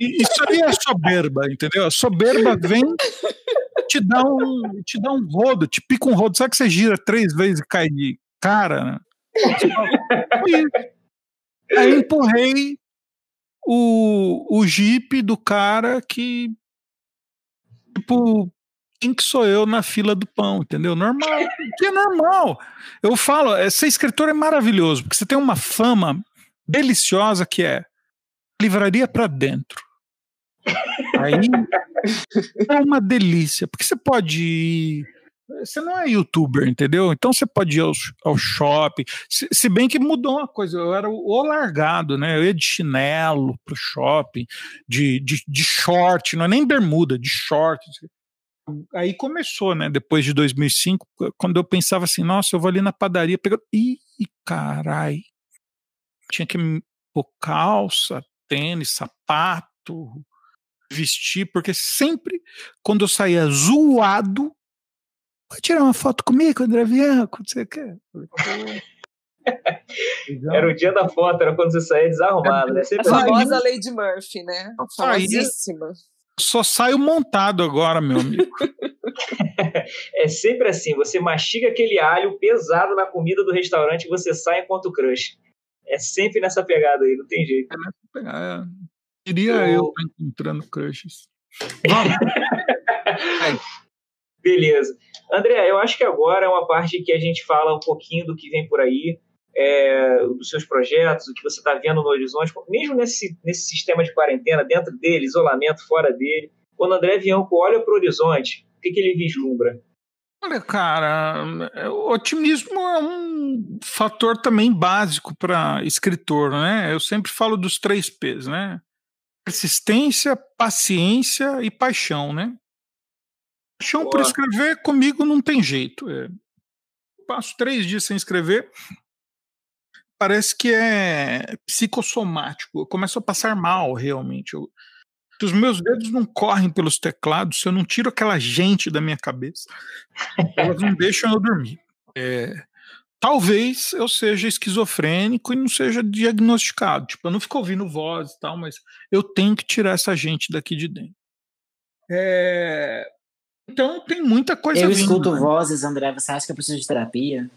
Isso aí é soberba, entendeu? A soberba vem te dá um, te dá um rodo, te pica um rodo. Sabe que você gira três vezes e cai de cara, né? Aí empurrei o, o Jeep do cara que. Tipo, quem que sou eu na fila do pão, entendeu? Normal. que é normal. Eu falo, é, ser escritor é maravilhoso, porque você tem uma fama deliciosa que é livraria para dentro. Aí é uma delícia, porque você pode ir você não é youtuber, entendeu? Então você pode ir ao, ao shopping. Se, se, bem que mudou uma coisa, eu era o, largado, né? Eu ia de chinelo pro shopping, de, de, de short, não é nem bermuda, de short. Aí começou, né? Depois de 2005, quando eu pensava assim, nossa, eu vou ali na padaria pegar. Ih, carai. Tinha que pôr calça, tênis, sapato, vestir, porque sempre quando eu saía zoado, Pode tirar uma foto comigo, André Bianco? Não sei o quê. Era o dia da foto, era quando você saía desarrumado, né? a famosa Lady Murphy, né? Famosíssima. Só saio montado agora, meu amigo. é sempre assim, você mastiga aquele alho pesado na comida do restaurante e você sai enquanto crush. É sempre nessa pegada aí, não tem jeito. É nessa pegada. Diria eu, eu encontrando crushes. Vamos. Beleza. André, eu acho que agora é uma parte que a gente fala um pouquinho do que vem por aí, é, dos seus projetos, o que você está vendo no horizonte, mesmo nesse, nesse sistema de quarentena, dentro dele, isolamento, fora dele. Quando André Bianco olha para o horizonte, o que, que ele vislumbra? Olha, cara, o otimismo é um fator também básico para escritor, né? Eu sempre falo dos três P's, né? Persistência, paciência e paixão, né? Paixão por escrever comigo não tem jeito. É, passo três dias sem escrever, parece que é psicossomático. Eu começo a passar mal, realmente. Eu, os meus dedos não correm pelos teclados se eu não tiro aquela gente da minha cabeça. Elas não deixam eu dormir. É, talvez eu seja esquizofrênico e não seja diagnosticado. Tipo, eu não fico ouvindo voz e tal, mas eu tenho que tirar essa gente daqui de dentro. É, então tem muita coisa. Eu vindo, escuto né? vozes, André. Você acha que eu preciso de terapia?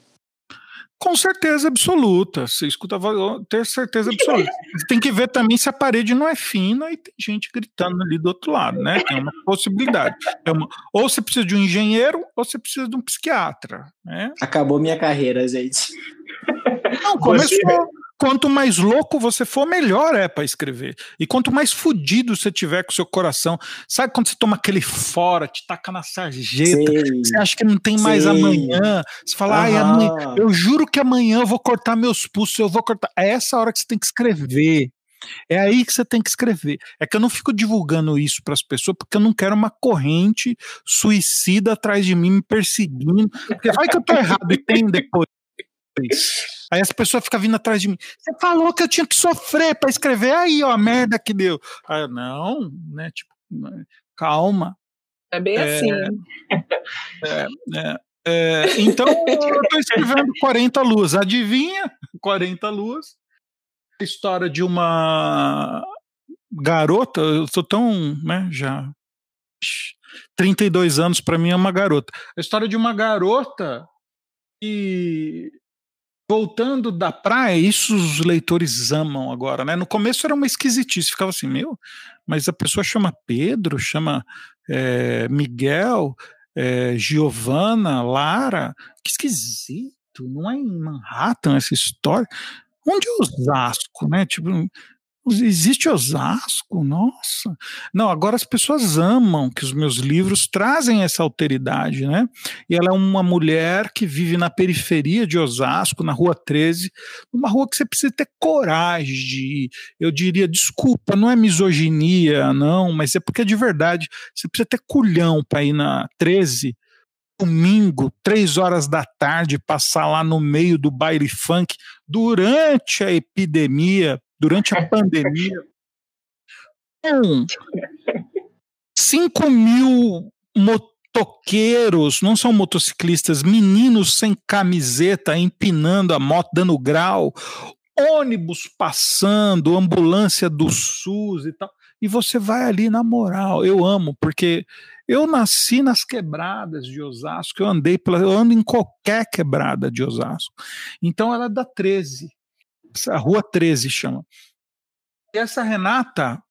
Com certeza absoluta. Você escuta voz, ter certeza absoluta. Você tem que ver também se a parede não é fina e tem gente gritando ali do outro lado, né? Tem uma possibilidade. É uma, ou você precisa de um engenheiro ou você precisa de um psiquiatra, né? Acabou minha carreira, gente. Não, começou. Quanto mais louco você for, melhor é para escrever. E quanto mais fudido você tiver com o seu coração. Sabe quando você toma aquele fora, te taca na sarjeta, Sei. você acha que não tem mais Sei. amanhã, você fala, ai, amanhã, eu juro que amanhã eu vou cortar meus pulsos, eu vou cortar. É essa hora que você tem que escrever. É aí que você tem que escrever. É que eu não fico divulgando isso para as pessoas porque eu não quero uma corrente suicida atrás de mim me perseguindo. Porque vai que eu tô errado e tem depois. Aí as pessoas ficam vindo atrás de mim. Você falou que eu tinha que sofrer para escrever. Aí, ó, a merda que deu. Aí eu, não, né? Tipo, calma. É bem É. assim. É, é, então, eu tô escrevendo 40 luas. Adivinha? 40 luas. A história de uma garota. Eu sou tão, né, já. 32 anos para mim é uma garota. A história de uma garota que voltando da praia, isso os leitores amam agora, né? No começo era uma esquisitice, ficava assim, meu, mas a pessoa chama Pedro, chama é, Miguel, é, Giovana, Lara, que esquisito, não é em Manhattan essa história? Onde é Osasco, né? Tipo, existe Osasco, nossa. Não, agora as pessoas amam que os meus livros trazem essa alteridade, né? E ela é uma mulher que vive na periferia de Osasco, na Rua 13, uma rua que você precisa ter coragem de ir. Eu diria, desculpa, não é misoginia, não, mas é porque de verdade você precisa ter culhão para ir na 13 domingo, três horas da tarde, passar lá no meio do baile funk durante a epidemia, durante a pandemia. Com 5 mil motoqueiros, não são motociclistas, meninos sem camiseta, empinando a moto, dando grau, ônibus passando, ambulância do SUS e tal. E você vai ali na moral. Eu amo, porque eu nasci nas quebradas de Osasco, eu andei pela, eu ando em qualquer quebrada de Osasco. Então ela é da 13, a rua 13 chama. E essa Renata,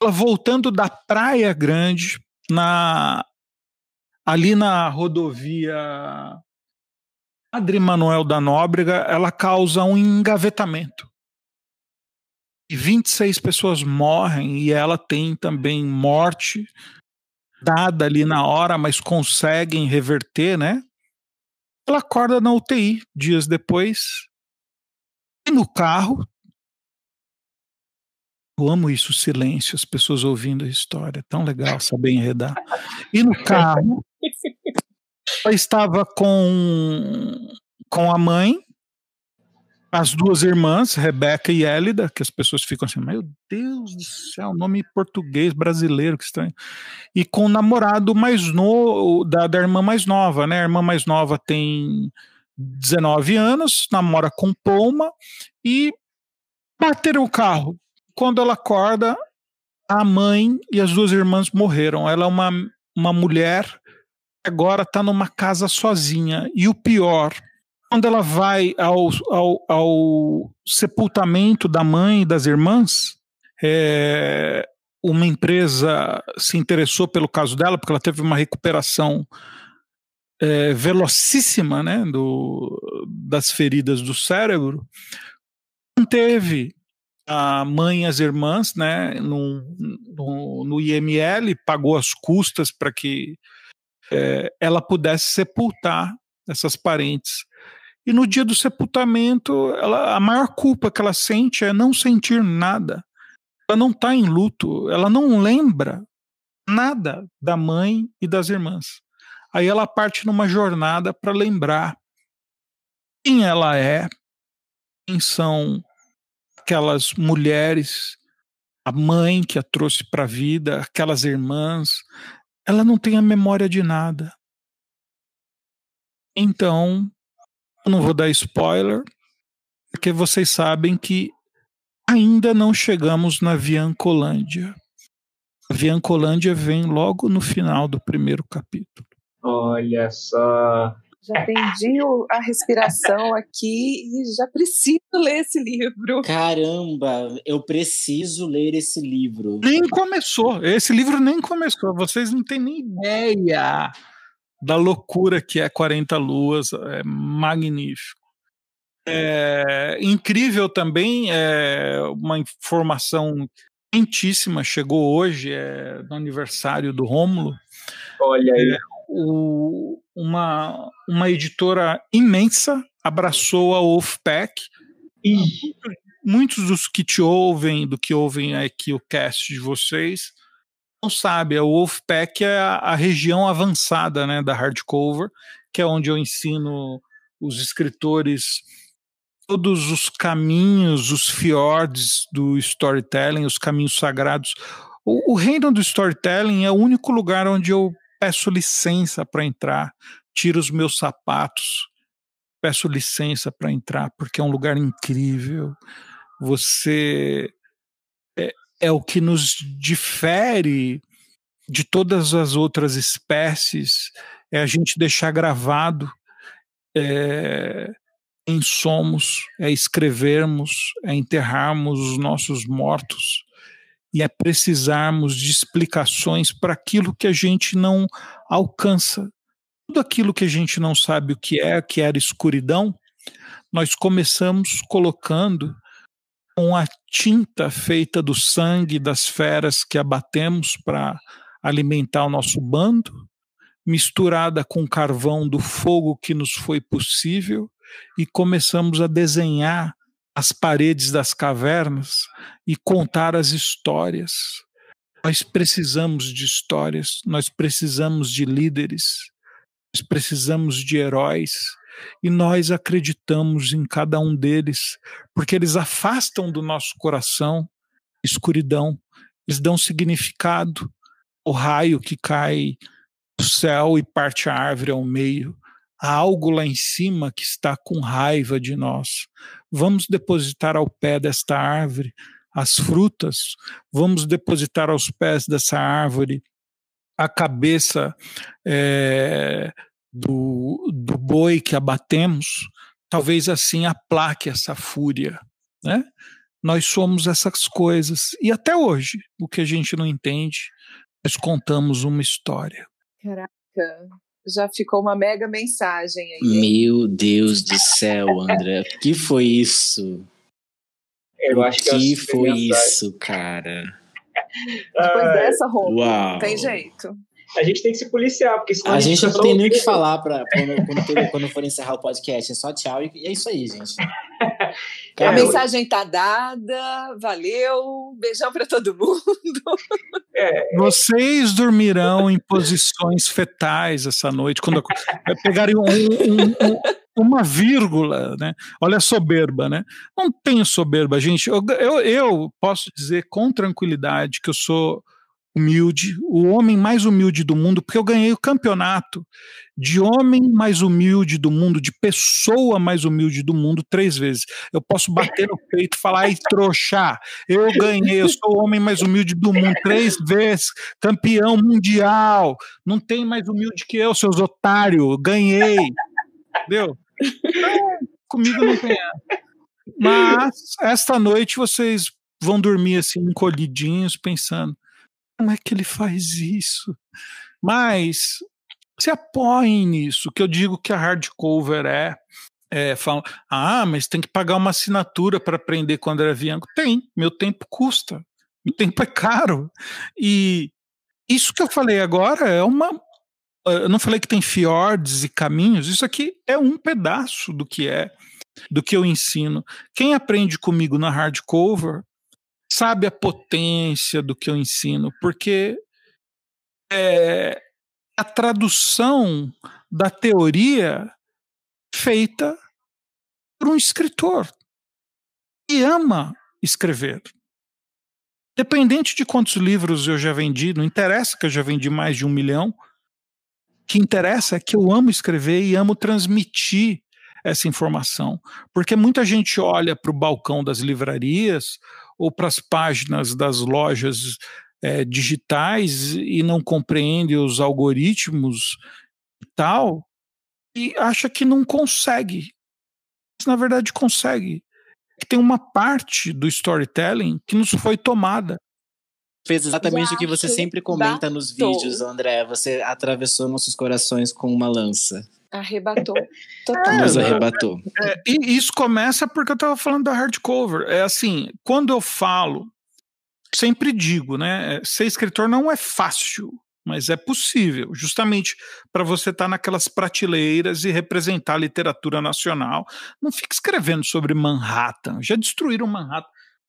ela voltando da Praia Grande, na ali na rodovia Padre Manuel da Nóbrega, ela causa um engavetamento. E 26 pessoas morrem e ela tem também morte dada ali na hora, mas conseguem reverter, né? Ela acorda na UTI dias depois. No carro. Eu amo isso, o silêncio, as pessoas ouvindo a história. É tão legal saber enredar. E no carro, ela estava com, com a mãe, as duas irmãs, Rebeca e Élida, que as pessoas ficam assim, meu Deus do céu, nome português brasileiro, que estranho. E com o namorado mais novo, da, da irmã mais nova, né? A irmã mais nova tem 19 anos, namora com Poma e bateram o carro. Quando ela acorda, a mãe e as duas irmãs morreram. Ela é uma, uma mulher agora está numa casa sozinha. E o pior, quando ela vai ao, ao, ao sepultamento da mãe e das irmãs, é, uma empresa se interessou pelo caso dela, porque ela teve uma recuperação é, velocíssima né, do, das feridas do cérebro. Teve a mãe e as irmãs né, no, no, no IML, pagou as custas para que é, ela pudesse sepultar essas parentes. E no dia do sepultamento, ela, a maior culpa que ela sente é não sentir nada. Ela não está em luto, ela não lembra nada da mãe e das irmãs. Aí ela parte numa jornada para lembrar quem ela é, quem são aquelas mulheres, a mãe que a trouxe para a vida, aquelas irmãs. Ela não tem a memória de nada. Então, eu não vou dar spoiler, porque vocês sabem que ainda não chegamos na Viancolândia. A Viancolândia vem logo no final do primeiro capítulo. Olha só. Já atendi a respiração aqui e já preciso ler esse livro. Caramba, eu preciso ler esse livro. Nem começou. Esse livro nem começou. Vocês não têm nem ideia da loucura que é 40 Luas. É magnífico. É, incrível também, é, uma informação quentíssima, chegou hoje, é, no aniversário do Rômulo. Olha aí. É, o, uma, uma editora imensa abraçou a Wolfpack. Ih, Muitos dos que te ouvem, do que ouvem aqui o cast de vocês, não sabem, a Wolfpack é a, a região avançada né, da hardcover, que é onde eu ensino os escritores todos os caminhos, os fiordes do storytelling, os caminhos sagrados. O, o reino do storytelling é o único lugar onde eu peço licença para entrar, tiro os meus sapatos, peço licença para entrar, porque é um lugar incrível. Você é, é o que nos difere de todas as outras espécies, é a gente deixar gravado é, em somos, é escrevermos, é enterrarmos os nossos mortos e é precisarmos de explicações para aquilo que a gente não alcança. Tudo aquilo que a gente não sabe o que é, que era escuridão, nós começamos colocando com a tinta feita do sangue das feras que abatemos para alimentar o nosso bando, misturada com carvão do fogo que nos foi possível, e começamos a desenhar as paredes das cavernas e contar as histórias. Nós precisamos de histórias, nós precisamos de líderes, nós precisamos de heróis e nós acreditamos em cada um deles, porque eles afastam do nosso coração escuridão, eles dão significado. O raio que cai do céu e parte a árvore ao meio, há algo lá em cima que está com raiva de nós. Vamos depositar ao pé desta árvore as frutas, vamos depositar aos pés dessa árvore a cabeça é, do, do boi que abatemos, talvez assim aplaque essa fúria, né? Nós somos essas coisas. E até hoje, o que a gente não entende, nós contamos uma história. Caraca, já ficou uma mega mensagem aí. Meu Deus do céu, André. O que foi isso? eu acho que, que foi isso, cara? Depois Ah, dessa roupa, Uau. tem jeito. A gente tem que se policiar, porque senão A gente fica não tem nem o que falar pra, quando, quando, for- quando for encerrar o podcast. É só tchau e, e é isso aí, gente. A Cara, eu- mensagem tá dada, valeu, beijão pra todo mundo. Vocês dormirão em posições fetais essa noite, quando pegarem um- um- um- uma vírgula, né? Olha a soberba, né? Não tenho soberba, gente. Eu, eu, eu posso dizer com tranquilidade que eu sou humilde, o homem mais humilde do mundo, porque eu ganhei o campeonato de homem mais humilde do mundo, de pessoa mais humilde do mundo, três vezes. Eu posso bater no peito e falar, ai, trouxa, eu ganhei, eu sou o homem mais humilde do mundo, três vezes, campeão mundial. Não tem mais humilde que eu, seus otários, ganhei. Entendeu? Então, comigo não tem. Mas esta noite vocês vão dormir assim, encolhidinhos, pensando: como é que ele faz isso? Mas se apoiem nisso, que eu digo que a hardcover é. É, ah, mas tem que pagar uma assinatura para aprender com o André. Tem, meu tempo custa, meu tempo é caro. E isso que eu falei agora é uma. Eu não falei que tem fiordes e caminhos, isso aqui é um pedaço do que é, do que eu ensino. Quem aprende comigo na hardcover sabe a potência do que eu ensino, porque é a tradução da teoria feita por um escritor que ama escrever. Dependente de quantos livros eu já vendi, não interessa que eu já vendi mais de um milhão, o que interessa é que eu amo escrever e amo transmitir essa informação. Porque muita gente olha para o balcão das livrarias ou para as páginas das lojas é, digitais e não compreende os algoritmos e tal, e acha que não consegue. Mas, na verdade, consegue. Que tem uma parte do storytelling que nos foi tomada. Fez exatamente Já o que você sempre comenta nos batou. vídeos, André. Você atravessou nossos corações com uma lança. Arrebatou. Total. É, Nos arrebatou. É, e isso começa porque eu tava falando da hardcover. É assim, quando eu falo, sempre digo, né? Ser escritor não é fácil, mas é possível, justamente para você estar naquelas prateleiras e representar a literatura nacional. Não fique escrevendo sobre Manhattan. Já destruíram Manhattan.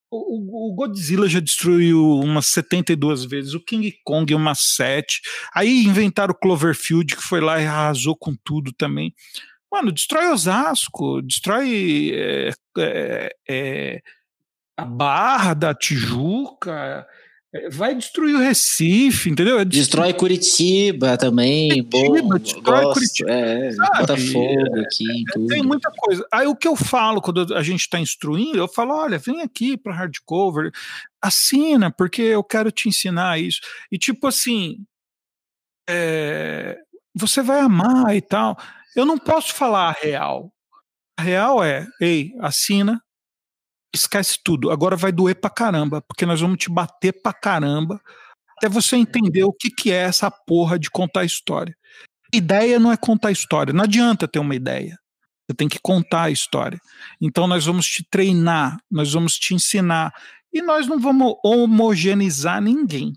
O, o- Godzilla já destruiu umas 72 vezes, o King Kong umas 7. Aí inventaram o Cloverfield, que foi lá e arrasou com tudo também. Mano, destrói Osasco, destrói é, é, é, a Barra da Tijuca, vai destruir o Recife, entendeu? É Destrói Curitiba também. Curitiba, bom, destrói gosto, Curitiba, É? Botafogo aqui, tudo. Tem muita coisa. Aí o que eu falo quando a gente está instruindo, eu falo: olha, vem aqui para hardcover, assina, porque eu quero te ensinar isso. E tipo assim, é, você vai amar e tal. Eu não posso falar a real. A real é, ei, assina, esquece tudo. Agora vai doer pra caramba, porque nós vamos te bater pra caramba até você entender o que, que é essa porra de contar história. Ideia não é contar história. Não adianta ter uma ideia. Você tem que contar a história. Então nós vamos te treinar, nós vamos te ensinar. E nós não vamos homogeneizar ninguém.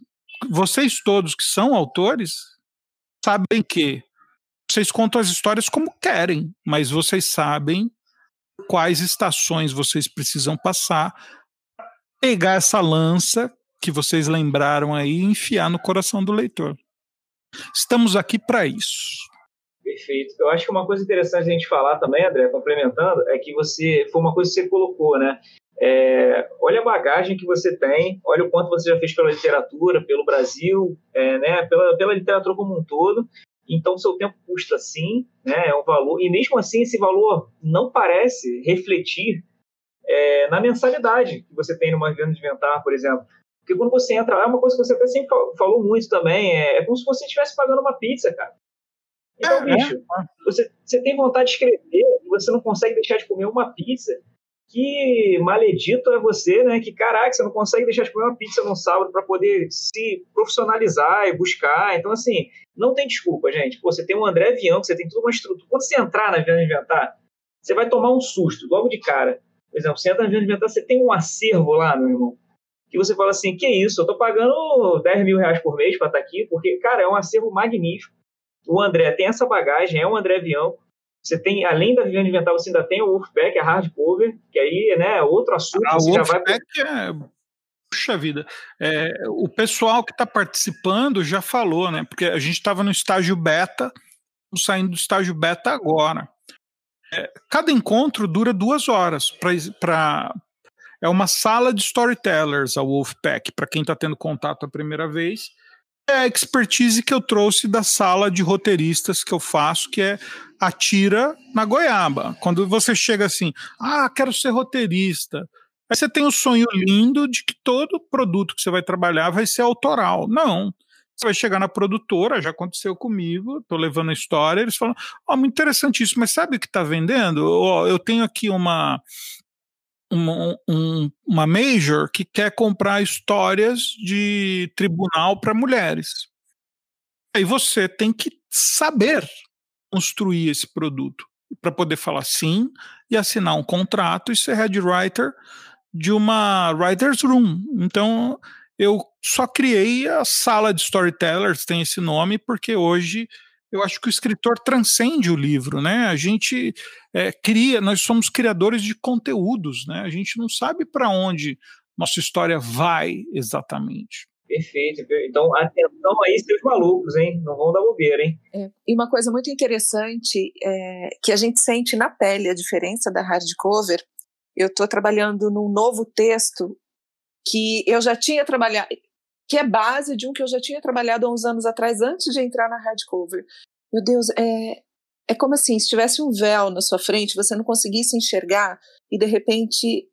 Vocês todos que são autores sabem que vocês contam as histórias como querem, mas vocês sabem quais estações vocês precisam passar, pegar essa lança que vocês lembraram aí e enfiar no coração do leitor. Estamos aqui para isso. Perfeito. Eu acho que uma coisa interessante a gente falar também, André, complementando, é que você foi uma coisa que você colocou, né? É, olha a bagagem que você tem, olha o quanto você já fez pela literatura, pelo Brasil, é, né? Pela, pela literatura como um todo. Então, seu tempo custa sim, né? É um valor. E mesmo assim, esse valor não parece refletir é, na mensalidade que você tem numa venda de inventar, por exemplo. Porque quando você entra lá, é uma coisa que você até sempre fa- falou muito também, é, é como se você estivesse pagando uma pizza, cara. Então, É, bicho, você, você tem vontade de escrever e você não consegue deixar de comer uma pizza. Que maledito é você, né? Que caraca, você não consegue deixar de comer uma pizza no sábado para poder se profissionalizar e buscar. Então, assim, não tem desculpa, gente. Pô, você tem um André Vião, que você tem toda uma estrutura. Quando você entrar na Viana Inventar, você vai tomar um susto logo de cara. Por exemplo, você entra na Viana Inventar, você tem um acervo lá, meu irmão, que você fala assim: que isso, eu tô pagando 10 mil reais por mês para estar aqui, porque, cara, é um acervo magnífico. O André tem essa bagagem, é um André Vião. Você tem, além da Viviane Inventar, você ainda tem o Wolfpack, a hardcover, que aí né, é outro assunto. A você já vai Wolfpack é. Puxa vida. É, o pessoal que está participando já falou, né? Porque a gente estava no estágio beta, saindo do estágio beta agora. É, cada encontro dura duas horas. Pra, pra, é uma sala de storytellers, a Wolfpack, para quem está tendo contato a primeira vez. É a expertise que eu trouxe da sala de roteiristas que eu faço, que é atira na goiaba. Quando você chega assim, ah, quero ser roteirista. Aí você tem um sonho lindo de que todo produto que você vai trabalhar vai ser autoral. Não. Você vai chegar na produtora, já aconteceu comigo, tô levando a história, eles falam, ó, oh, muito interessante isso, mas sabe o que tá vendendo? Oh, eu tenho aqui uma, uma, um, uma major que quer comprar histórias de tribunal para mulheres. Aí você tem que saber construir esse produto para poder falar sim e assinar um contrato e ser head writer de uma writer's room. Então eu só criei a sala de storytellers, tem esse nome, porque hoje eu acho que o escritor transcende o livro, né? A gente é, cria, nós somos criadores de conteúdos, né? A gente não sabe para onde nossa história vai exatamente. Perfeito. Então, atenção aí, seus malucos, hein? Não vão dar bobeira, hein? É. E uma coisa muito interessante é que a gente sente na pele a diferença da hardcover. Eu estou trabalhando num novo texto que eu já tinha trabalhado, que é base de um que eu já tinha trabalhado há uns anos atrás, antes de entrar na hardcover. Meu Deus, é, é como assim, se tivesse um véu na sua frente, você não conseguisse enxergar e de repente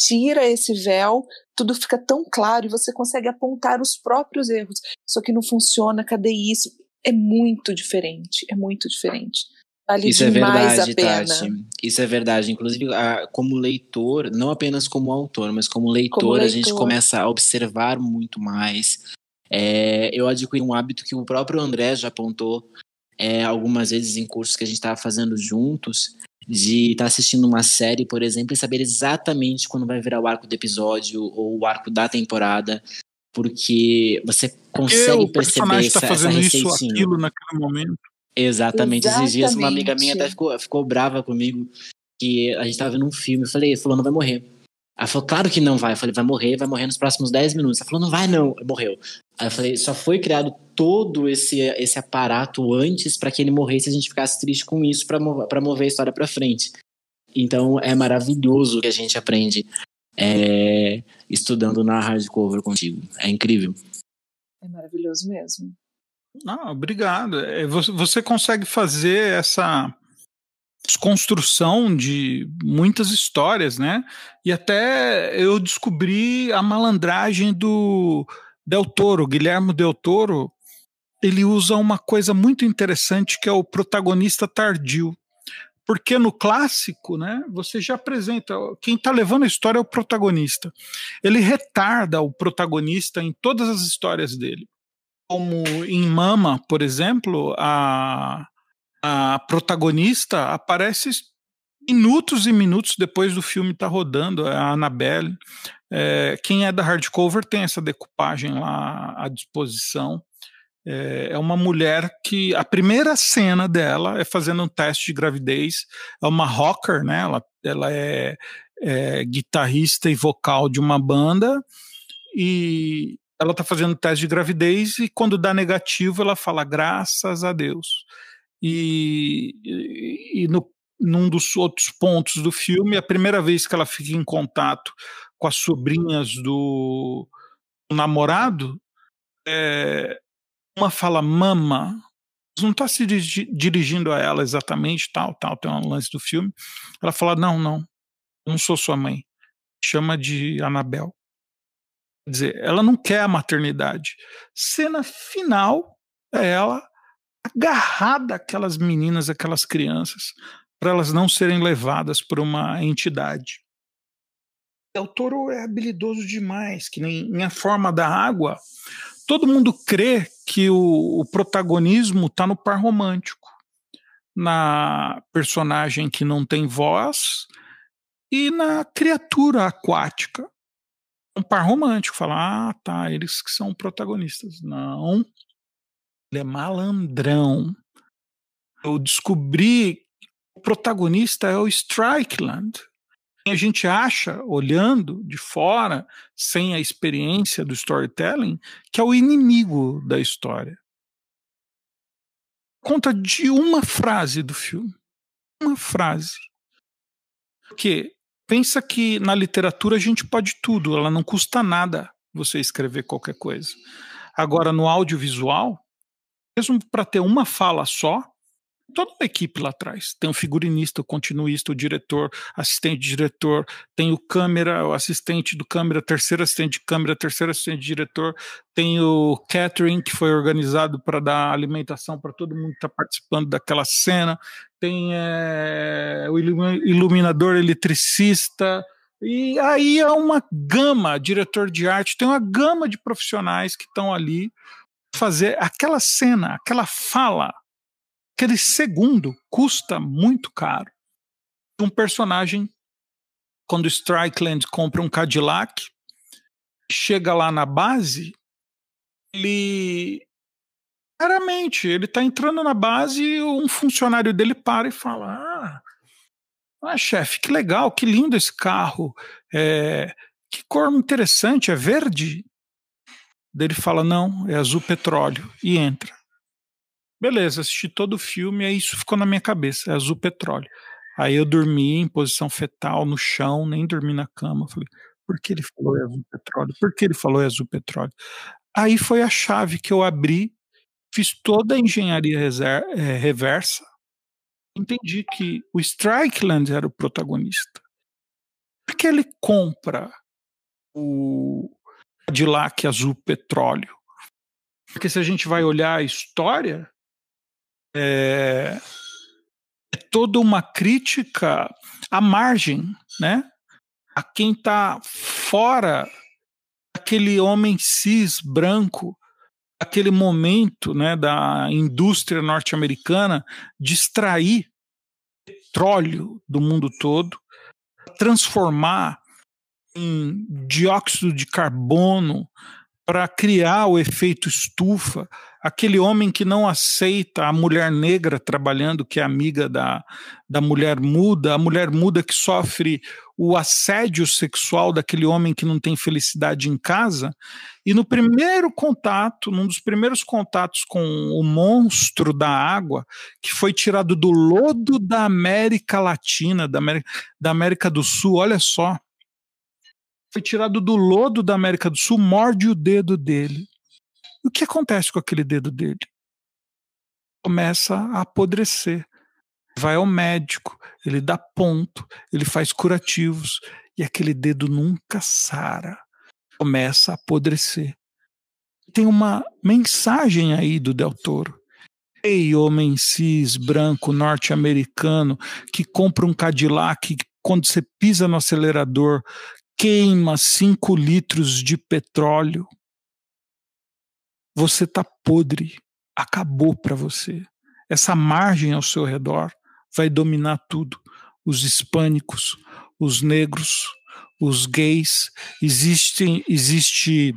tira esse véu, tudo fica tão claro e você consegue apontar os próprios erros. Isso aqui não funciona, cadê isso? É muito diferente, é muito diferente. Vale Isso é verdade, Tati. Isso é verdade. Inclusive, como leitor, não apenas como autor, mas como leitor, como leitor. a gente começa a observar muito mais. É, eu adquiri um hábito que o próprio André já apontou, é, algumas vezes em cursos que a gente estava fazendo juntos, de estar tá assistindo uma série, por exemplo, e saber exatamente quando vai virar o arco do episódio ou o arco da temporada, porque você consegue o perceber essa, tá fazendo essa isso, receitinha. aquilo naquele momento. Exatamente. Esses dias uma amiga minha Exatamente. até ficou, ficou brava comigo, que a gente tava vendo um filme, eu falei, fulano vai morrer. Ela falou, claro que não vai. Eu falei, vai morrer, vai morrer nos próximos 10 minutos. Ela falou, não vai não, morreu. Aí eu falei, só foi criado todo esse, esse aparato antes para que ele morresse e a gente ficasse triste com isso para mover, mover a história para frente. Então é maravilhoso o que a gente aprende é, estudando na hardcover contigo. É incrível. É maravilhoso mesmo. Não, obrigado. É, Você, consegue fazer essa desconstrução de muitas histórias, né? E até eu descobri a malandragem do Del Toro, Guilherme Del Toro. Ele usa uma coisa muito interessante que é o protagonista tardio. Porque no clássico, né, você já apresenta, quem está levando a história é o protagonista. Ele retarda o protagonista em todas as histórias dele. Como em Mama, por exemplo, a, a protagonista aparece minutos e minutos depois do filme estar rodando, é a Annabelle. É, quem é da hardcover tem essa decupagem lá à disposição. É, é uma mulher que a primeira cena dela é fazendo um teste de gravidez. É uma rocker, né? Ela, ela é, é guitarrista e vocal de uma banda e ela está fazendo teste de gravidez e quando dá negativo ela fala graças a Deus. E, e, e no, num dos outros pontos do filme, a primeira vez que ela fica em contato com as sobrinhas do namorado, é, uma fala mama, não está se dirigi dirigindo a ela exatamente, tal, tal, tem um lance do filme. Ela fala: não, não, não sou sua mãe. Chama de Anabel. Quer dizer, ela não quer a maternidade. Cena final é ela agarrada aquelas meninas, aquelas crianças, para elas não serem levadas por uma entidade. O Toro é habilidoso demais, que nem em A Forma da Água. Todo mundo crê que o, o protagonismo está no par romântico, na personagem que não tem voz e na criatura aquática. Um par romântico, fala, ah, tá, eles que são protagonistas. Não, ele é malandrão. Eu descobri que o protagonista é o Strickland. A gente acha, olhando de fora, sem a experiência do storytelling, que é o inimigo da história. Conta de uma frase do filme. Uma frase. Porque pensa que na literatura a gente pode tudo, ela não custa nada você escrever qualquer coisa. Agora, no audiovisual, mesmo para ter uma fala só, toda uma equipe lá atrás. Tem o figurinista, o continuista, o diretor, assistente de diretor, tem o câmera, o assistente do câmera, terceiro assistente de câmera, terceiro assistente de diretor, tem o catering que foi organizado para dar alimentação para todo mundo que está participando daquela cena, tem é, o iluminador eletricista, e aí é uma gama, diretor de arte, tem uma gama de profissionais que estão ali fazer aquela cena, aquela fala, aquele segundo custa muito caro. Um personagem, quando Strickland compra um Cadillac, chega lá na base, ele claramente ele está entrando na base e um funcionário dele para e fala: Ah, ah chefe, que legal, que lindo esse carro, é, que cor interessante, é verde? Ele fala: Não, é azul petróleo, e entra. Beleza, assisti todo o filme, aí isso ficou na minha cabeça, é azul petróleo. Aí eu dormi em posição fetal no chão, nem dormi na cama. Falei, por que ele falou é azul petróleo? Por que ele falou é azul petróleo? Aí foi a chave que eu abri, fiz toda a engenharia é, reversa, entendi que o Strickland era o protagonista. Por que ele compra o Cadillac azul petróleo? Porque se a gente vai olhar a história, é, é toda uma crítica à margem, né? A quem está fora aquele homem cis branco aquele momento né, da indústria norte-americana extrair petróleo do mundo todo, transformar em dióxido de carbono para criar o efeito estufa, aquele homem que não aceita a mulher negra trabalhando, que é amiga da, da mulher muda, a mulher muda que sofre o assédio sexual daquele homem que não tem felicidade em casa. E no primeiro contato, num dos primeiros contatos com o monstro da água, que foi tirado do lodo da América Latina, da América, da América do Sul, olha só, foi tirado do lodo da América do Sul, morde o dedo dele. O que acontece com aquele dedo dele? Começa a apodrecer. Vai ao médico, ele dá ponto, ele faz curativos e aquele dedo nunca sara. Começa a apodrecer. Tem uma mensagem aí do Del Toro. Ei, homem cis, branco, norte-americano, que compra um Cadillac, quando você pisa no acelerador, queima 5 litros de petróleo, você está podre, acabou para você. Essa margem ao seu redor vai dominar tudo. Os hispânicos, os negros, os gays, existem, existe.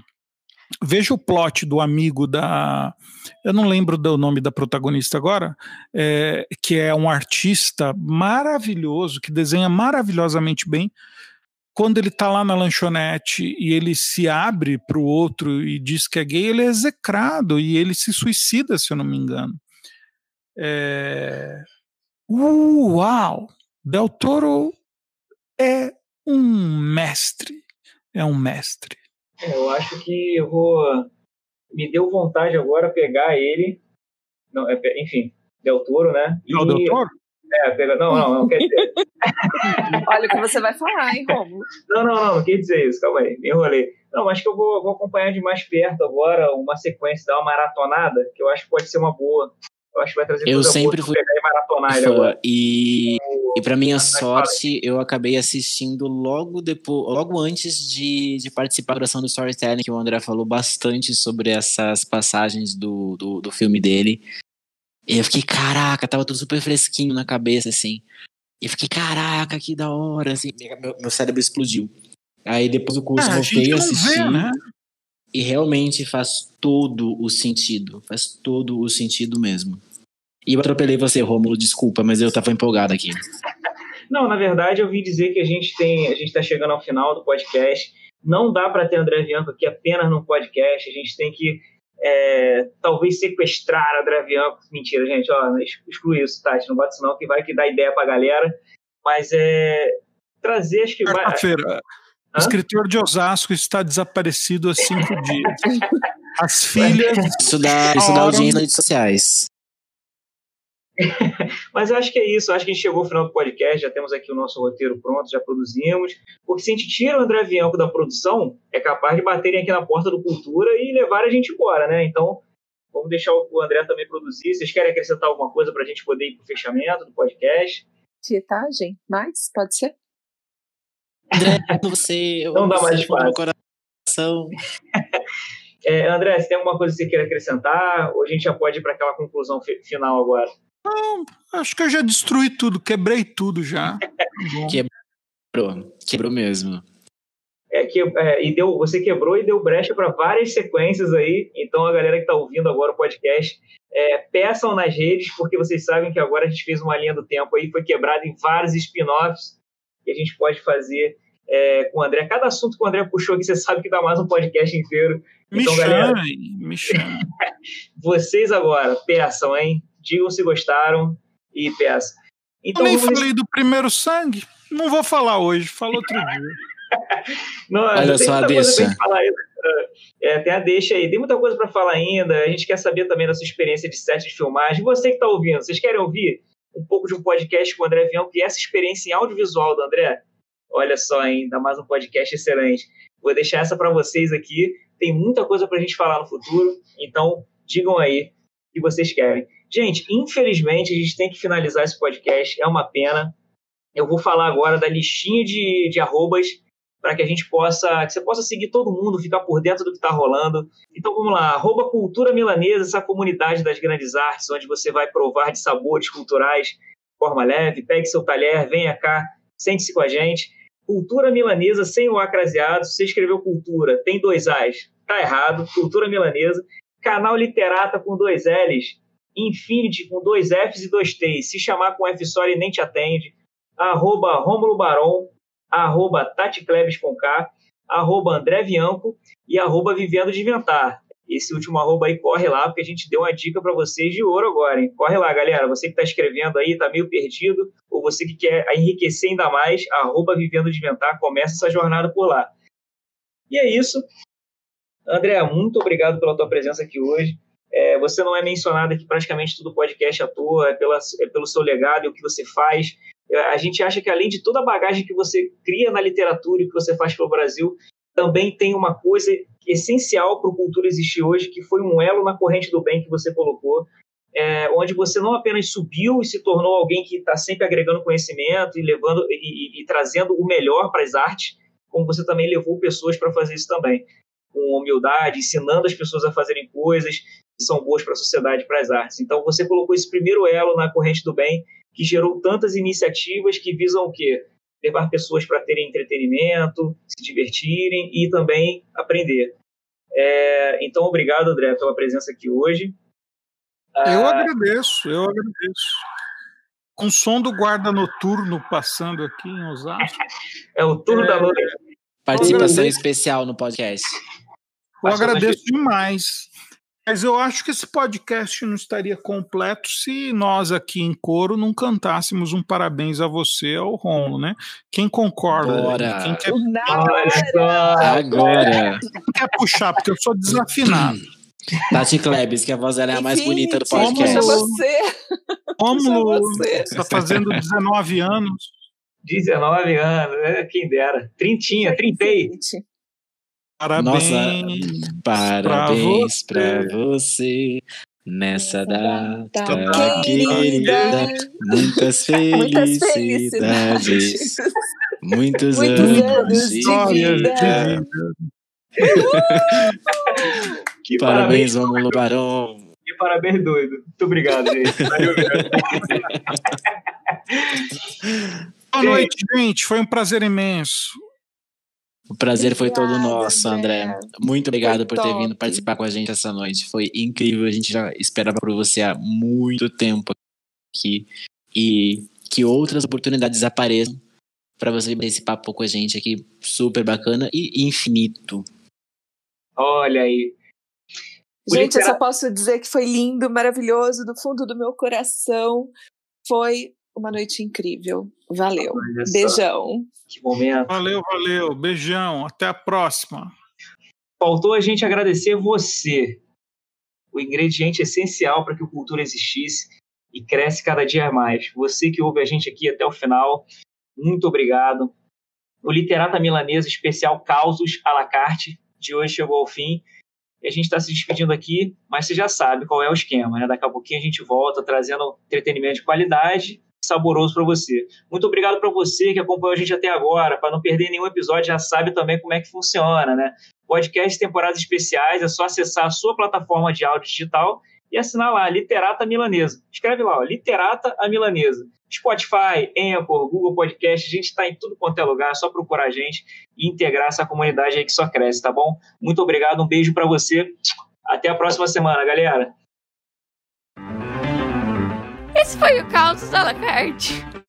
Veja o plot do amigo da. Eu não lembro do nome da protagonista agora, é, que é um artista maravilhoso, que desenha maravilhosamente bem, quando ele está lá na lanchonete e ele se abre para o outro e diz que é gay, ele é execrado e ele se suicida, se eu não me engano. É... Uau! Del Toro é um mestre. É um mestre. É, eu acho que eu vou. Me deu vontade agora pegar ele. Não, é, enfim, Del Toro, né? E... É o Del Toro? É, pega... não, não, não quer dizer. Olha o que você vai falar, hein, Romulo? Não, não, não, não quer dizer isso, calma aí, me enrolei. Não, acho que eu vou, vou acompanhar de mais perto agora uma sequência, dar uma maratonada, que eu acho que pode ser uma boa. Eu acho que vai trazer Eu sempre fui pegar e maratonar ele agora. E, e para minha sorte, eu acabei assistindo logo depois, logo antes de, de participar da oração do Storytelling, que o André falou bastante sobre essas passagens do, do, do filme dele. E eu fiquei, caraca, tava tudo super fresquinho na cabeça, assim. E eu fiquei, caraca, que da hora, assim. Meu, meu cérebro explodiu. Aí depois do curso Ah, voltei a assistir. vê, né? E realmente faz todo o sentido. Faz todo o sentido mesmo. E eu atropelei você, Rômulo, desculpa, mas eu tava empolgado aqui. Não, na verdade, eu vim dizer que a gente tem, a gente está chegando ao final do podcast. Não dá para ter André Bianco aqui apenas num podcast. A gente tem que é, talvez sequestrar André Bianco. Mentira, gente, ó, exclui isso, Tati, não bota isso não, que vai que dá ideia pra galera. Mas é trazer, acho que vai. Quarta-feira. O Hã? escritor de Osasco está desaparecido há cinco dias. As filhas. Isso dá, isso dá audiência nas redes sociais. Mas eu acho que é isso. Eu acho que a gente chegou ao final do podcast. Já temos aqui o nosso roteiro pronto, já produzimos. Porque se a gente tira o André Bianco da produção, é capaz de baterem aqui na porta do Cultura e levar a gente embora, né? Então, vamos deixar o André também produzir. Vocês querem acrescentar alguma coisa para a gente poder ir para o fechamento do podcast? Tietagem? Mais? Pode ser? André, você. eu Não dá mais espaço. coração. É, André, você tem alguma coisa que você queira acrescentar? Ou a gente já pode ir para aquela conclusão fi- final agora? Acho que eu já destruí tudo, quebrei tudo já. Quebrou. Quebrou mesmo. É que é, e deu, você quebrou e deu brecha para várias sequências aí. Então a galera que está ouvindo agora o podcast, é, peçam nas redes, porque vocês sabem que agora a gente fez uma linha do tempo aí, foi quebrada em vários spin-offs que a gente pode fazer é, com o André. Cada assunto que o André puxou aqui, você sabe que dá mais um podcast inteiro. Me Então, galera- chamem, me chamem. Vocês agora, peçam, hein? Digam se gostaram e peçam. Eu Então, nem vamos- falei do primeiro sangue. Não vou falar hoje, falo outro dia. Não, Olha só a deixa. gente falar ainda. É, tem a deixa aí. Tem muita coisa para falar ainda. A gente quer saber também da sua experiência de set de filmagem. Você que está ouvindo, vocês querem ouvir um pouco de um podcast com o André Vião e essa experiência em audiovisual do André? Olha só, hein? Dá mais um podcast excelente. Vou deixar essa para vocês aqui. Tem muita coisa para a gente falar no futuro. Então, digam aí o que vocês querem. Gente, infelizmente, a gente tem que finalizar esse podcast. É uma pena. Eu vou falar agora da listinha de, de arrobas para que a gente possa, que você possa seguir todo mundo, ficar por dentro do que está rolando. Então vamos lá, arroba Cultura Milanesa, essa comunidade das grandes artes, onde você vai provar de sabores culturais de forma leve, pegue seu talher, venha cá, sente-se com a gente. Cultura Milanesa sem o acraseado, você escreveu cultura, tem dois A's, tá errado, Cultura Milanesa. Canal Literata com dois L's, Infinity com dois Fs e dois T's. Se chamar com F só, ele nem te atende. Arroba Rômulo Baron, arroba Tati Cleves com K, arroba André Bianco e arroba Vivendo de Inventar. Esse último arroba aí corre lá, porque a gente deu uma dica para vocês de ouro agora, hein? Corre lá, galera. Você que está escrevendo aí, está meio perdido, ou você que quer enriquecer ainda mais, arroba Vivendo de Inventar, começa essa jornada por lá. E é isso. André, muito obrigado pela tua presença aqui hoje. É, você não é mencionado aqui praticamente todo podcast à toa, é, pela, é pelo seu legado e o que você faz. É, a gente acha que além de toda a bagagem que você cria na literatura e que você faz pelo Brasil, também tem uma coisa essencial para o Cultura existir hoje, que foi um elo na corrente do bem que você colocou, é, onde você não apenas subiu e se tornou alguém que está sempre agregando conhecimento e levando e, e, e trazendo o melhor para as artes, como você também levou pessoas para fazer isso também, com humildade, ensinando as pessoas a fazerem coisas são boas para a sociedade, para as artes. Então você colocou esse primeiro elo na corrente do bem que gerou tantas iniciativas que visam o quê? Levar pessoas para terem entretenimento, se divertirem e também aprender. É, então, obrigado, André, pela presença aqui hoje. Eu ah, agradeço, eu agradeço. Com o som do guarda noturno passando aqui em Osasco. é o turno é, da noite. Participação especial no podcast. Eu agradeço demais. Mas eu acho que esse podcast não estaria completo se nós aqui em coro não cantássemos um parabéns a você ao Romulo, né? Quem concorda? Agora. Quem quer... Agora. Quem quer puxar, porque eu sou desafinado. Tati Klebs, que a voz dela é a mais bonita do podcast. Puxa você. Romulo está fazendo 19 anos. 19 anos, é, quem dera. Trintinha, trintei. Parabéns. Nossa, parabéns pra você, nessa data querida. Muitas felicidades. Muitos, Muitos anos de vida. que parabéns, Romulo Barão. Que parabéns, doido. Muito obrigado, gente. Valeu, Boa noite, gente. Foi um prazer imenso. O prazer foi todo nosso, André. Muito obrigado por ter vindo participar com a gente essa noite. Foi incrível. A gente já esperava por você há muito tempo aqui. E que outras oportunidades apareçam para você ver esse papo com a gente aqui. Super bacana e infinito. Olha aí. Gente, eu só posso dizer que foi lindo, maravilhoso, do fundo do meu coração. Foi uma noite incrível. Valeu. Beijão. Que momento. Valeu, valeu. Beijão. Até a próxima. Faltou a gente agradecer você, o ingrediente essencial para que o Cultura existisse e cresce cada dia mais. Você que ouve a gente aqui até o final, muito obrigado. O Literata Milanesa especial Causos à la carte de hoje chegou ao fim. E a gente está se despedindo aqui, mas você já sabe qual é o esquema, né? Daqui a pouquinho a gente volta trazendo entretenimento de qualidade saboroso para você. Muito obrigado para você que acompanhou a gente até agora. Para não perder nenhum episódio, já sabe também como é que funciona, né? Podcast temporadas especiais, é só acessar a sua plataforma de áudio digital e assinar lá, Literata Milanesa. Escreve lá, ó, Literata a Milanesa. Spotify, Anchor, Google Podcast, a gente está em tudo quanto é lugar, é só procurar a gente e integrar essa comunidade aí que só cresce, tá bom? Muito obrigado, um beijo para você. Até a próxima semana, galera. Esse foi o Caos da la carte.